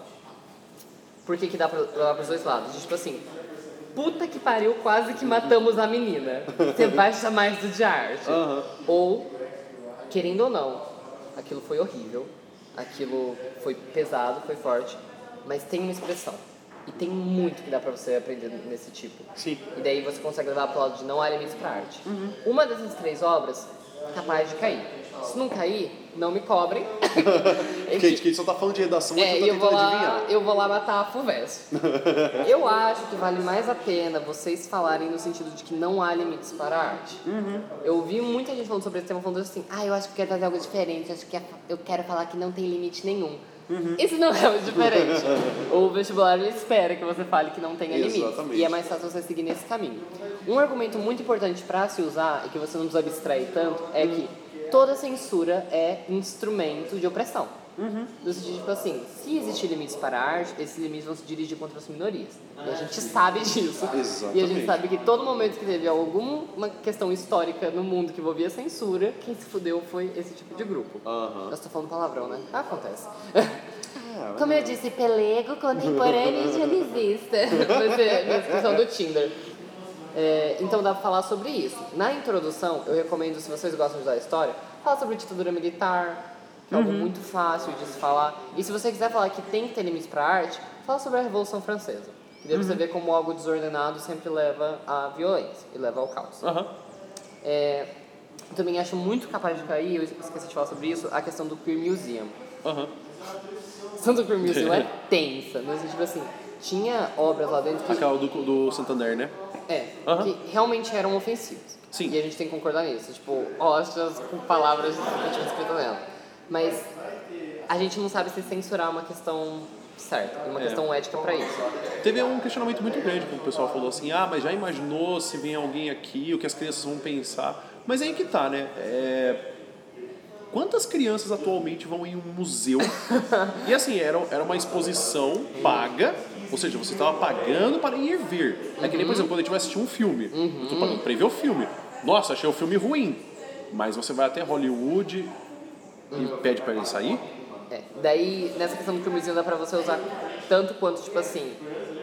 Por que, que dá pra levar pros dois lados? De, Tipo assim, puta que pariu, quase que matamos a menina. Você vai chamar isso de arte. Aham. Ou, querendo ou não, aquilo foi horrível, aquilo foi pesado, foi forte, mas tem uma expressão. E tem muito que dá pra você aprender nesse tipo. Sim. E daí você consegue levar pro lado de não há limites pra arte. Uma dessas três obras é capaz de cair. Se não cair, não me cobrem. Kate, Kate só tá falando de redação, mas É, e tá eu vou, lá, eu vou lá matar a FUVEST. eu acho que vale mais a pena vocês falarem no sentido de que não há limites para a arte. Uhum. Eu vi muita gente falando sobre esse tema, falando assim, ah, eu acho que quero fazer algo diferente, acho que é- eu quero falar que não tem limite nenhum. Uhum. Isso não é o diferente. o vestibular espera que você fale que não tenha limites. Exatamente. E é mais fácil você seguir nesse caminho. Um argumento muito importante para se usar, e que você não precisa abstrair tanto, é que toda censura é instrumento de opressão. No sentido, tipo assim, se existir limites para a arte, esses limites vão se dirigir contra as minorias. E a gente sabe disso. E a gente Exatamente. sabe que todo momento que teve alguma questão histórica no mundo que envolvia censura, quem se fudeu foi esse tipo de grupo. Aham. Eu estou falando palavrão, né? Acontece. Como eu disse, pelego, contemporâneo e. Vai ser minha descrição do Tinder. É, então dá pra falar sobre isso. Na introdução, eu recomendo, se vocês gostam de usar história, fala sobre ditadura militar, que é algo muito fácil de se falar. E se você quiser falar que tem que ter limites pra arte, fala sobre a Revolução Francesa. E daí você vê como algo desordenado sempre leva à violência e leva ao caos. Aham. É, também acho muito capaz de cair, eu esqueci de falar sobre isso, a questão do Queer Museum. Questão do Queer Museum é tensa, mas tipo assim, tinha obras lá dentro que Aquela do, do Santander, né? É, que realmente eram ofensivos. Sim. E a gente tem que concordar nisso. Tipo, hóstias com palavras que tinham escrito nela. Mas a gente não sabe se censurar é uma questão certa, uma É. questão ética pra isso. Teve um questionamento muito grande, quando o pessoal falou assim, ah, mas já imaginou se vem alguém aqui, o que as crianças vão pensar? Mas aí que tá, né? É... Quantas crianças atualmente vão em um museu? e assim, era, era uma exposição paga, ou seja, você estava pagando para ir ver. É que nem, por exemplo, quando a gente vai assistir um filme. Eu tô pagando para ir ver o filme. Nossa, achei o filme ruim. Mas você vai até Hollywood e pede para ele sair? É, daí, nessa questão do Museum dá pra você usar tanto quanto, tipo assim,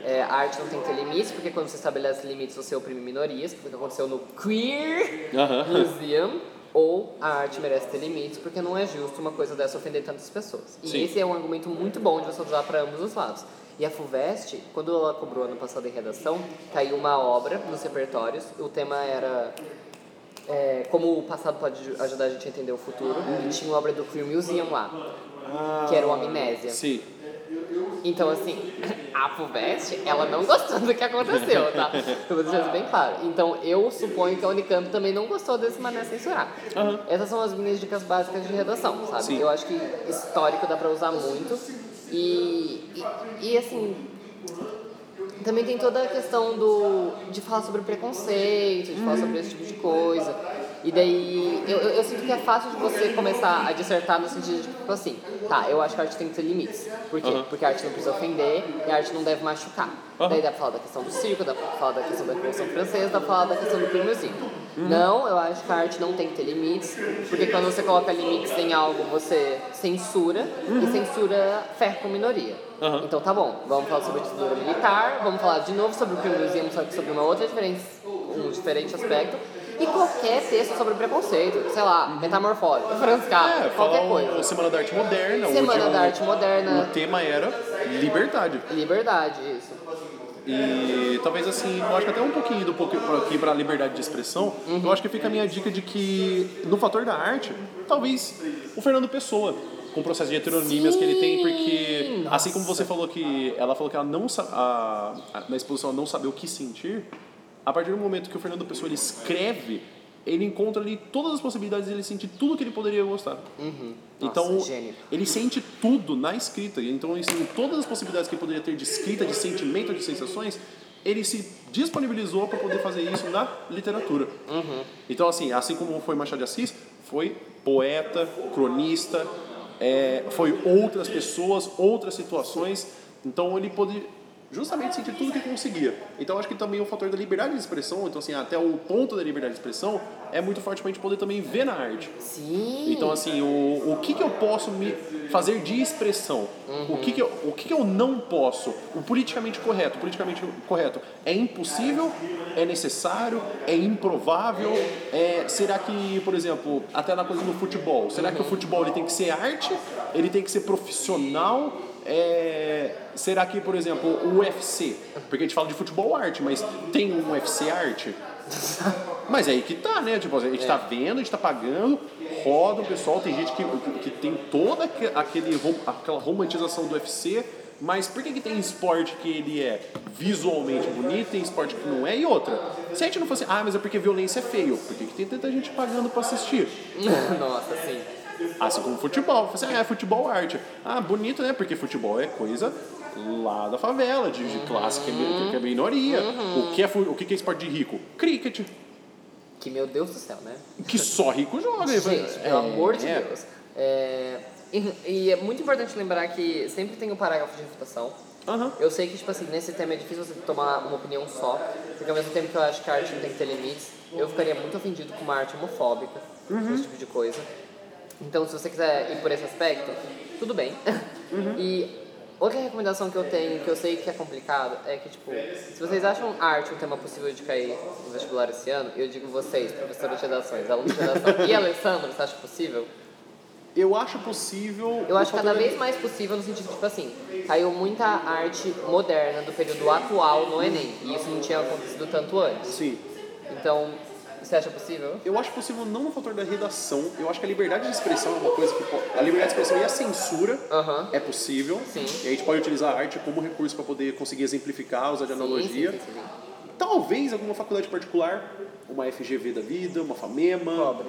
é, a arte não tem que ter limites, porque quando você estabelece limites você oprime minorias, que foi o que aconteceu no Queer Aham. Museum. Ou a arte merece ter limites, porque não é justo uma coisa dessa ofender tantas pessoas. E Sim. esse é um argumento muito bom de você usar para ambos os lados. E a FUVEST, quando ela cobrou ano passado em redação, caiu uma obra nos repertórios. O tema era é, como o passado pode ajudar a gente a entender o futuro. E tinha uma obra do Queer Museum lá, que era o Amnésia. Sim. Então, assim, a FUVEST, ela não gostou do que aconteceu, tá? Eu vou deixar isso bem claro. Então, eu suponho que a Unicamp também não gostou desse mané censurar. Essas são as minhas dicas básicas de redação, sabe? Sim. Eu acho que histórico dá pra usar muito. E, e, e, assim, também tem toda a questão do, de falar sobre preconceito, de falar sobre esse tipo de coisa. E daí, eu, eu, eu sinto que é fácil de você começar a dissertar no sentido de, tipo assim, tá, eu acho que a arte tem que ter limites. Por quê? Aham. Porque a arte não precisa ofender e a arte não deve machucar. Aham. Daí dá pra falar da questão do circo, dá pra falar da questão da Revolução Francesa, dá pra falar da questão do primeirzinho. Não, eu acho que a arte não tem que ter limites, porque quando você coloca limites em algo, você censura, e censura ferra com minoria. Então tá bom, vamos falar sobre a ditadura militar, vamos falar de novo sobre o primeirzinho, só que sobre uma outra diferença, um diferente aspecto. E qualquer texto sobre preconceito, sei lá, metamorfose, Franz Kafka, É, qualquer coisa. Semana da Arte Moderna. Semana o- da Arte Moderna, O tema era liberdade. liberdade, isso. E talvez assim, eu acho que até um pouquinho do aqui para liberdade de expressão, Uhum. eu acho que fica a minha dica de que no fator da arte, talvez o Fernando Pessoa, com o processo de heteronímias que ele tem, porque assim como você falou que ela falou que ela não a, a- na exposição ela não sabe o que sentir, a partir do momento que o Fernando Pessoa ele escreve, ele encontra ali todas as possibilidades de ele sentir tudo que ele poderia gostar. Então, Uhum. Nossa, gênio. ele sente tudo na escrita. Então, assim, todas as possibilidades que ele poderia ter de escrita, de sentimento, de sensações, ele se disponibilizou para poder fazer isso na literatura. Então, assim, assim como foi Machado de Assis, foi poeta, cronista, é, foi outras pessoas, outras situações. Então, ele pôde justamente sentir tudo que conseguia. Então acho que também o fator da liberdade de expressão, então assim, até o ponto da liberdade de expressão é muito forte pra gente poder também ver na arte. Sim. Então assim, o, o que, que eu posso me fazer de expressão? O, que, que, eu, o que, que eu não posso? O politicamente correto. O politicamente correto é impossível, é necessário, é improvável. É, será que, por exemplo, até na coisa do futebol, será que o futebol ele tem que ser arte? Ele tem que ser profissional? É, será que, por exemplo, o UFC, porque a gente fala de futebol arte, mas tem um UFC arte? Mas é aí que tá, né? Tipo, a gente tá vendo, a gente tá pagando, roda o pessoal, tem gente que, que tem toda aque- aquele, aquela romantização do UFC, mas por que, que tem esporte que ele é visualmente bonito, tem esporte que não é? E outra, se a gente não fosse, ah, mas é porque violência é feio, por que, que tem tanta gente pagando pra assistir? Nossa, sim. Assim como futebol. Você, ah, é futebol arte. Ah, bonito, né? Porque futebol é coisa lá da favela, de, de classe que é, que é minoria. O, que é, o que é esporte de rico? Cricket. Que meu Deus do céu, né? Que só rico joga. Gente, pelo amor de É. Deus. É, e, e é muito importante lembrar que sempre tem um parágrafo de refutação. Aham. Eu sei que, tipo assim, nesse tema é difícil você tomar uma opinião só, porque ao mesmo tempo que eu acho que a arte não tem que ter limites, eu ficaria muito ofendido com uma arte homofóbica, Uhum. esse tipo de coisa. Então, se você quiser ir por esse aspecto, tudo bem. Uhum. E outra recomendação que eu tenho, que eu sei que é complicado, é que, tipo, se vocês acham arte um tema possível de cair no vestibular esse ano, eu digo vocês, professores de redações, alunos de redação, e Alessandro, você acha possível? Eu acho possível. Eu acho cada vez mais possível no sentido, tipo assim, caiu muita arte moderna do período atual no Enem. E isso não tinha acontecido tanto antes. Sim. Então, você acha possível? Eu acho possível não no fator da redação. Eu acho que a liberdade de expressão é uma coisa que. po- A liberdade de expressão e a censura é possível. Sim. E a gente pode utilizar a arte como recurso para poder conseguir exemplificar, usar de analogia. Sim, sim, sim. Talvez alguma faculdade particular, uma FGV da vida, uma FAMEMA. Pobre.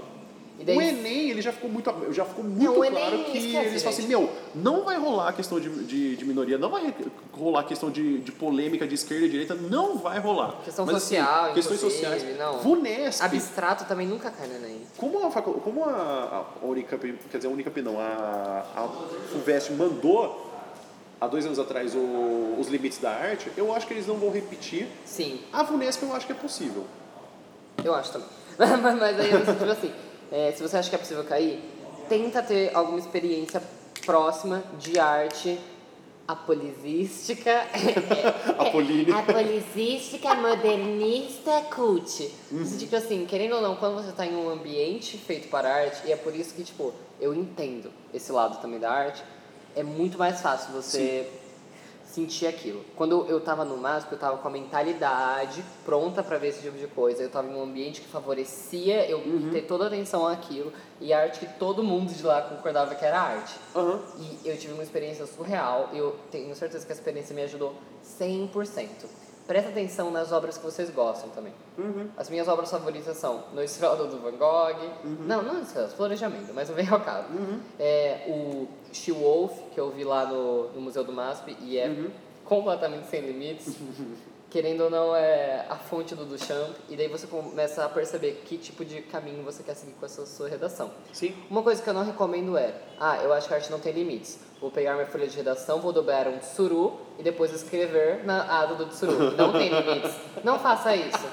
Daí, O Enem, ele já ficou muito, já ficou muito Não, Enem, claro que esquece, eles falam assim, meu, não vai rolar a questão de, de, de minoria, não vai rolar a questão de, de polêmica de esquerda e direita, não vai rolar. Questão Mas, social, assim, questões sociais. não. VUNESP, abstrato também nunca cai no Enem. como a, como a, a Unicamp, quer dizer, a Unicamp não, a, a FUVEST mandou há dois anos atrás o- os limites da arte, eu acho que eles não vão repetir. Sim, A VUNESP eu acho que é possível. eu acho também. mas, aí eu senti assim, é, se você acha que é possível cair, tenta ter alguma experiência próxima de arte apolisística. Apolínea. Apolisística, modernista, cult. Uhum. Tipo assim, querendo ou não, quando você está em um ambiente feito para arte, e é por isso que, tipo, eu entendo esse lado também da arte, é muito mais fácil você sentir aquilo. Quando eu tava no MASP, eu tava com a mentalidade pronta para ver esse tipo de coisa. Eu tava em um ambiente que favorecia eu ter toda a atenção àquilo, e arte que todo mundo de lá concordava que era arte. Aham. E eu tive uma experiência surreal e eu tenho certeza que a experiência me ajudou 100%. Presta atenção nas obras que vocês gostam também. As minhas obras favoritas são No Estrada do Van Gogh. Não, não Estrada, Florejamento, mas não vem ao caso. É, o She-Wolf, que eu vi lá no, no Museu do MASP, e é completamente sem limites. Querendo ou não, é a fonte do Duchamp. E daí você começa a perceber que tipo de caminho você quer seguir com essa sua redação. Sim. Uma coisa que eu não recomendo é, ah, eu acho que a arte não tem limites. Vou pegar minha folha de redação, vou dobrar um tsuru e depois escrever na aba do tsuru. Não tem limites. Não faça isso.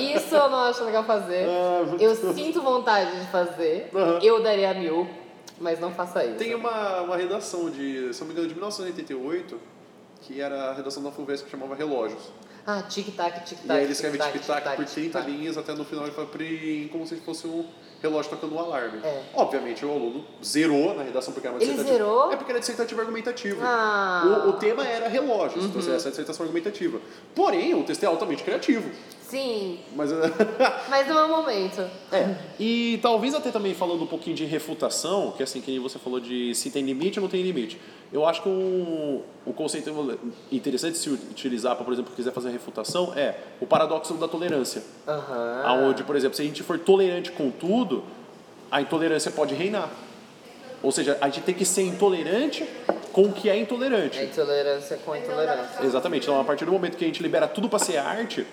Isso eu não acho legal fazer. Eu sinto vontade de fazer. Eu daria mil, mas não faça isso. Tem uma, uma redação de, se não me engano, de 1988, que era a redação da FUVEST que chamava Relógios. Ah, tic-tac, tic-tac. e aí ele escreve tic-tac, por 30 tic-tac. linhas, até no final ele fala prim, como se fosse um relógio tocando um alarme. É. Obviamente o aluno zerou na redação porque era uma Ele dissertativa. zerou? É porque era dissertativa argumentativa. Ah. Uhum. O, o tema era relógios, então assim, essa é a dissertação argumentativa. Porém, o texto é altamente criativo. Sim, Mas mas não é o momento. É, e talvez até também falando um pouquinho de refutação, que assim, que você falou de se tem limite ou não tem limite. Eu acho que um, um conceito interessante de se utilizar para, por exemplo, quiser fazer refutação é o paradoxo da tolerância. Aham. Aonde, por exemplo, se a gente for tolerante com tudo, a intolerância pode reinar. Ou seja, a gente tem que ser intolerante com o que é intolerante. É intolerância com intolerância. Exatamente. Então, a partir do momento que a gente libera tudo para ser arte,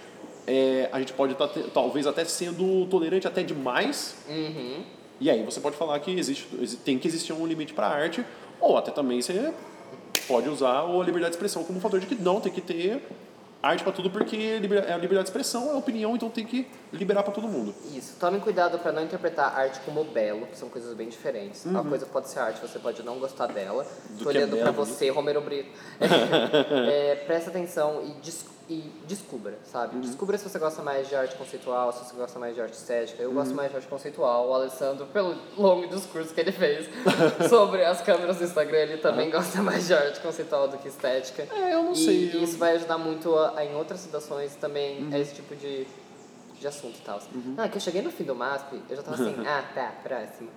é, a gente pode estar talvez até sendo tolerante até demais. Uhum. E aí você pode falar que existe, exi- tem que existir um limite para arte, ou até também ser pode usar a liberdade de expressão como um fator de que não tem que ter arte para tudo porque é a liberdade de expressão é opinião, então tem que liberar para todo mundo. Isso, tomem cuidado pra não interpretar arte como belo, que são coisas bem diferentes. Uhum. Uma coisa pode ser arte, você pode não gostar dela. Do Tô é olhando pra belo, você, Romero Brito. É, presta atenção e, des- e descubra, sabe? Uhum. Descubra se você gosta mais de arte conceitual, se você gosta mais de arte estética. Eu Uhum. gosto mais de arte conceitual. O Alessandro, pelo longo discurso que ele fez sobre as câmeras do Instagram, ele também gosta mais de arte conceitual do que estética. É, eu não E sei, eu- isso vai ajudar muito a, a, em outras situações também Uhum. a esse tipo de, de assunto e tal. Ah, que eu cheguei no fim do MASP, eu já tava assim, ah, tá, próximo.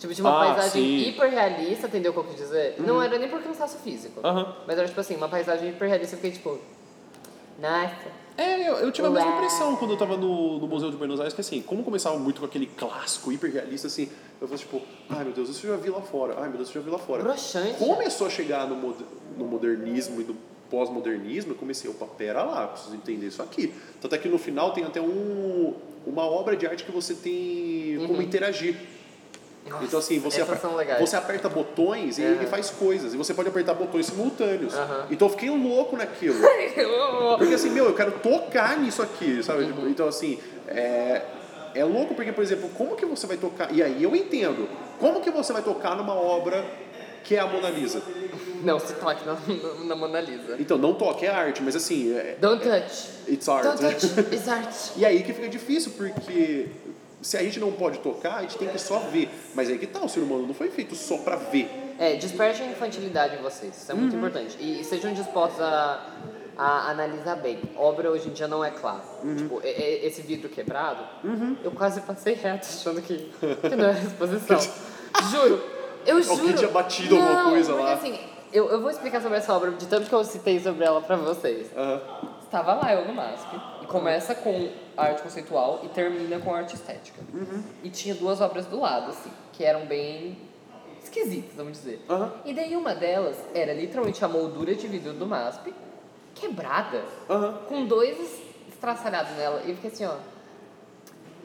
Tipo, tinha uma Ah, paisagem sim. hiper realista, entendeu o que eu quis dizer? Não era nem por cansaço físico. Mas era tipo assim, uma paisagem hiper realista, eu fiquei tipo, nossa. É, eu, eu tive a mesma impressão quando eu tava no, no Museu de Buenos Aires, que assim, como começava muito com aquele clássico, hiper realista, assim, eu falei tipo, ai meu Deus, isso eu já vi lá fora, ai meu Deus, isso eu já vi lá fora. Broxante. Começou a chegar no, moder- no modernismo e no pós-modernismo, eu comecei, opa, pera lá, preciso entender isso aqui. Tanto é que no final tem até um, uma obra de arte que você tem como interagir. Nossa, Então assim, você, aper- você aperta botões e ele faz coisas. E você pode apertar botões simultâneos. Aham. Então eu fiquei louco naquilo. Porque assim, meu, eu quero tocar nisso aqui, sabe? Tipo, Então assim, é, é louco porque, por exemplo, como que você vai tocar... E aí eu entendo. Como que você vai tocar numa obra que é a Mona Lisa? Não, se toque na, na Mona Lisa. Então, não toque, é arte, mas assim, é, Don't touch. it's art. Don't touch. It's art. E aí que fica difícil, porque se a gente não pode tocar, a gente tem que só ver. Mas aí que tá, o ser humano não foi feito só pra ver. É, desperte a infantilidade em vocês, isso é muito importante. E sejam dispostos a, a analisar bem. Obra hoje em dia não é claro. Tipo, e- e- esse vidro quebrado, eu quase passei reto achando que, que não era exposição. Juro, eu juro. Alguém tinha batido alguma Não, coisa porque, lá. assim, eu, eu vou explicar sobre essa obra, de tanto que eu citei sobre ela pra vocês. Estava lá eu no MASP, e começa com arte conceitual e termina com arte estética. Uhum. E tinha duas obras do lado, assim, que eram bem esquisitas, vamos dizer. Aham. E daí uma delas era literalmente a moldura de vidro do MASP, quebrada, Aham. com dois estraçalhados nela. E eu fiquei assim, ó.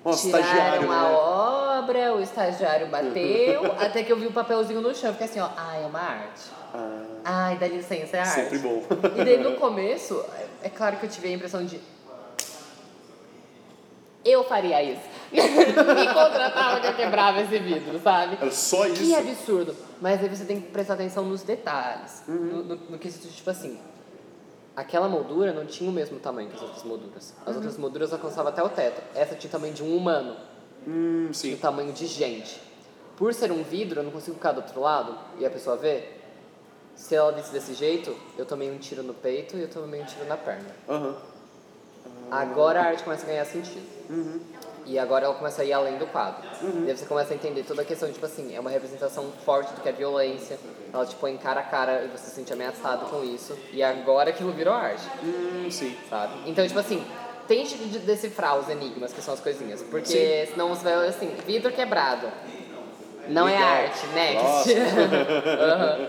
Nossa, Tiraram a né? obra, o estagiário bateu, até que eu vi o papelzinho no chão. Fiquei assim, ó, ah, é uma arte. Ah, Ai, dá licença, é arte. sempre bom. E daí no começo, é claro que eu tive a impressão de. Eu faria isso. Me contratava que eu quebrava esse vidro, sabe? Era só Que isso. absurdo. Mas aí você tem que prestar atenção nos detalhes. No, no, no quesito, tipo assim. Aquela moldura não tinha o mesmo tamanho que as outras molduras. As outras molduras alcançavam até o teto. Essa tinha o tamanho de um humano. Hum, Tinha sim. o tamanho de gente. Por ser um vidro, eu não consigo ficar do outro lado e a pessoa vê. Se ela visse desse jeito, eu tomei um tiro no peito e eu tomei um tiro na perna. Aham. Agora a arte começa a ganhar sentido. Uhum. E agora ela começa a ir além do quadro. Daí você começa a entender toda a questão, tipo assim, é uma representação forte do que é violência. Ela te põe cara a cara e você se sente ameaçado com isso. E agora aquilo virou arte, Hum, sim. sabe? Então, tipo assim, tente de decifrar os enigmas, que são as coisinhas. Porque senão você vai olhar assim, vidro quebrado. Não é arte, next. Nossa. Aham.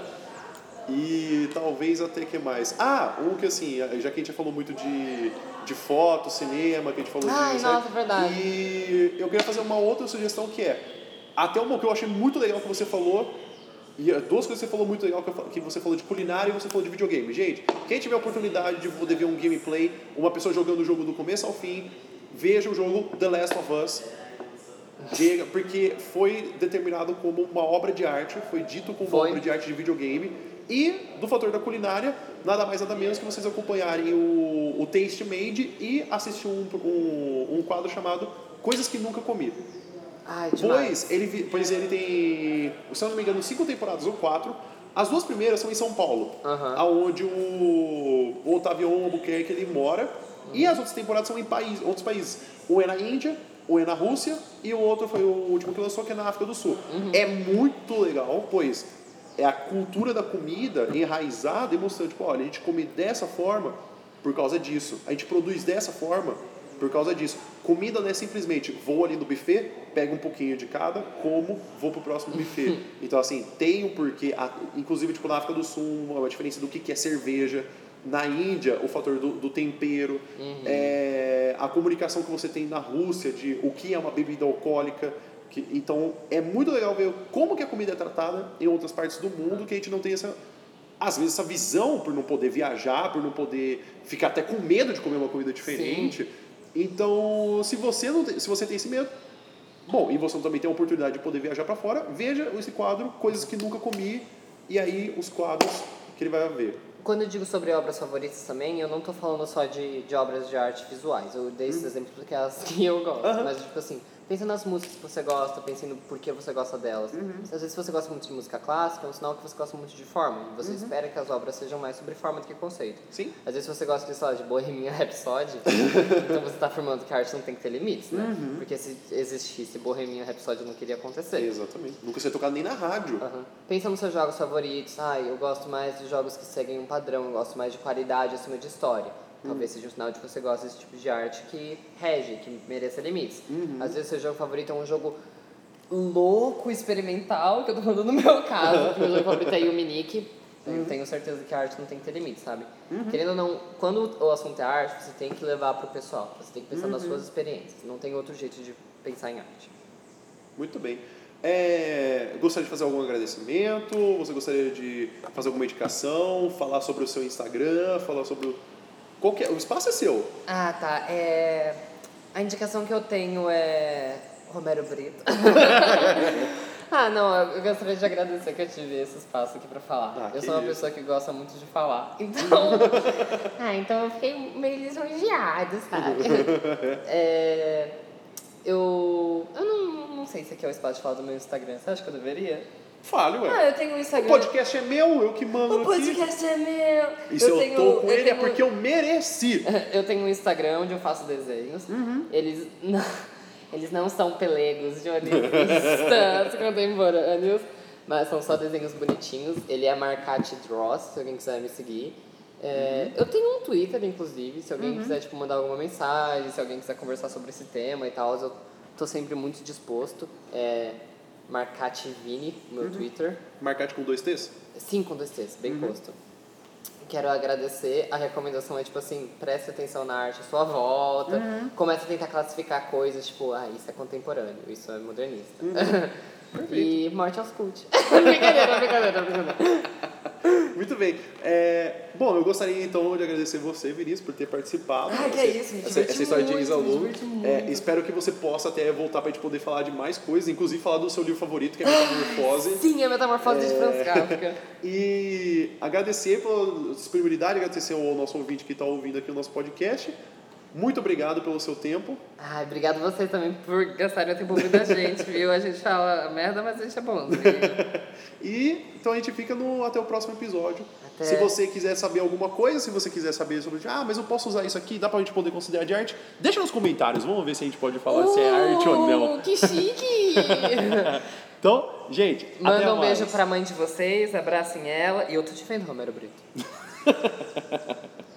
E talvez até que mais. Ah, um que assim, já que a gente já falou muito de, de foto, cinema, que a gente falou Ai, de. nossa, é verdade. E eu queria fazer uma outra sugestão que é. Até uma que eu achei muito legal que você falou. E eh, duas coisas que você falou muito legal, que você falou de culinária e você falou de videogame. Gente, quem tiver a oportunidade de poder ver um gameplay, uma pessoa jogando o jogo do começo ao fim, veja o jogo The Last of Us. Diga, porque foi determinado como uma obra de arte, foi dito como uma Foi. obra de arte de videogame. E do fator da culinária, nada mais nada menos que vocês acompanharem o, o Taste Made e assistir um, um, um quadro chamado Coisas que Nunca Comi. Ai, demais. Pois ele, pois ele tem, se eu não me engano, cinco temporadas ou quatro. As duas primeiras são em São Paulo, Aham. aonde o, o Otavion Albuquerque ele mora. E as outras temporadas são em país, outros países. Um é na Índia, um é na Rússia e o outro foi o último que lançou, que é na África do Sul. É muito legal, pois é a cultura da comida enraizada e mostrando, tipo, olha, a gente come dessa forma por causa disso. A gente produz dessa forma por causa disso. Comida não é simplesmente vou ali no buffet, pego um pouquinho de cada, como, vou pro próximo buffet. Então, assim, tem um porquê. a- Inclusive, tipo, na África do Sul, uma diferença do que é cerveja. Na Índia, o fator do, do tempero. É, a comunicação que você tem na Rússia de o que é uma bebida alcoólica. Que, então, é muito legal ver como que a comida é tratada em outras partes do mundo que a gente não tem essa às vezes, essa visão por não poder viajar, por não poder ficar até com medo de comer uma comida diferente. Então, se você, não tem, se você tem esse medo, bom, e você também tem a oportunidade de poder viajar para fora, veja esse quadro, Coisas que Nunca Comi, e aí os quadros que ele vai ver. Quando eu digo sobre obras favoritas também, eu não tô falando só de, de obras de arte visuais. Eu dei esses exemplos porque é as que eu gosto. Aham. Mas, tipo assim, pensa nas músicas que você gosta, pensa no porquê você gosta delas. Uhum. Às vezes, se você gosta muito de música clássica, é um sinal que você gosta muito de forma. E Uhum. você espera que as obras sejam mais sobre forma do que conceito. Sim? Às vezes você gosta de, sei lá, de Bohemian Rhapsody, então você está afirmando que a arte não tem que ter limites, né? Uhum. Porque se existisse Bohemian Rhapsody não queria acontecer. Exatamente. Nunca ser tocado nem na rádio. Pensa nos seus jogos favoritos. Ah, eu gosto mais de jogos que seguem um padrão, eu gosto mais de qualidade acima de história. Talvez seja um sinal de que você gosta desse tipo de arte que rege, que mereça limites. Às vezes seu jogo favorito é um jogo louco, experimental, que eu tô falando no meu caso, porque meu jogo favorito é Yumi Nikki. Eu tenho certeza que a arte não tem que ter limites, sabe? Querendo ou não, quando o assunto é arte, você tem que levar pro pessoal. Você tem que pensar nas suas experiências. Não tem outro jeito de pensar em arte. Muito bem. É, gostaria de fazer algum agradecimento? Você gostaria de fazer alguma indicação? Falar sobre o seu Instagram? Falar sobre o. Qualquer, o espaço é seu. Ah, tá. É... A indicação que eu tenho é Romero Brito. ah, não, eu gostaria de agradecer que eu tive esse espaço aqui pra falar. Ah, eu sou uma isso. pessoa que gosta muito de falar. Então, Ah, então eu fiquei meio lisonjeada, sabe? é... eu. Eu não, não sei se aqui é o espaço de falar do meu Instagram. Você acha que eu deveria? Fale, ué. Ah, eu tenho um o Instagram. podcast é meu, eu que mando O podcast é meu! aqui. E se eu, tenho- tô com eu ele é tenho- porque eu mereci. Eu tenho um Instagram onde eu faço desenhos. Eles, não, eles não são pelegos de onistas contemporâneos, mas são só desenhos bonitinhos. Ele é Marcati Dross, se alguém quiser me seguir. É, Eu tenho um Twitter, inclusive, se alguém quiser tipo, mandar alguma mensagem, se alguém quiser conversar sobre esse tema e tal, eu tô sempre muito disposto. É Marcati Vini, meu Twitter. Marcate com dois T's? Sim, com dois T's, bem posto. Quero agradecer. A recomendação é, tipo assim, preste atenção na arte à sua volta. Comece a tentar classificar coisas, tipo, ah, isso é contemporâneo, isso é modernista. e morte aos cult. brincadeira, brincadeira, brincadeira. Muito bem. É, bom, eu gostaria então de agradecer você, Vinícius, por ter participado. Ah, que é isso, me essa, essa história de muito, Isa me Lu. diverti muito. É, espero que você possa até voltar pra gente poder falar de mais coisas, inclusive falar do seu livro favorito, que é Metamorfose. Sim, a metamorfose de Franz Kafka. E agradecer pela disponibilidade, agradecer ao nosso ouvinte que está ouvindo aqui o nosso podcast. Muito obrigado pelo seu tempo. Ai, obrigado vocês também por gastarem o tempo ouvindo a gente, viu? A gente fala merda, mas a gente é bonzinho. E então a gente fica no até o próximo episódio. Até. Se você quiser saber alguma coisa, se você quiser saber sobre, ah, mas eu posso usar isso aqui, dá pra gente poder considerar de arte, deixa nos comentários, vamos ver se a gente pode falar se é arte ou não. Uh, Que chique! Então, gente, Manda um beijo pra mãe de vocês, abracem ela. E eu tô te vendo, Romero Brito.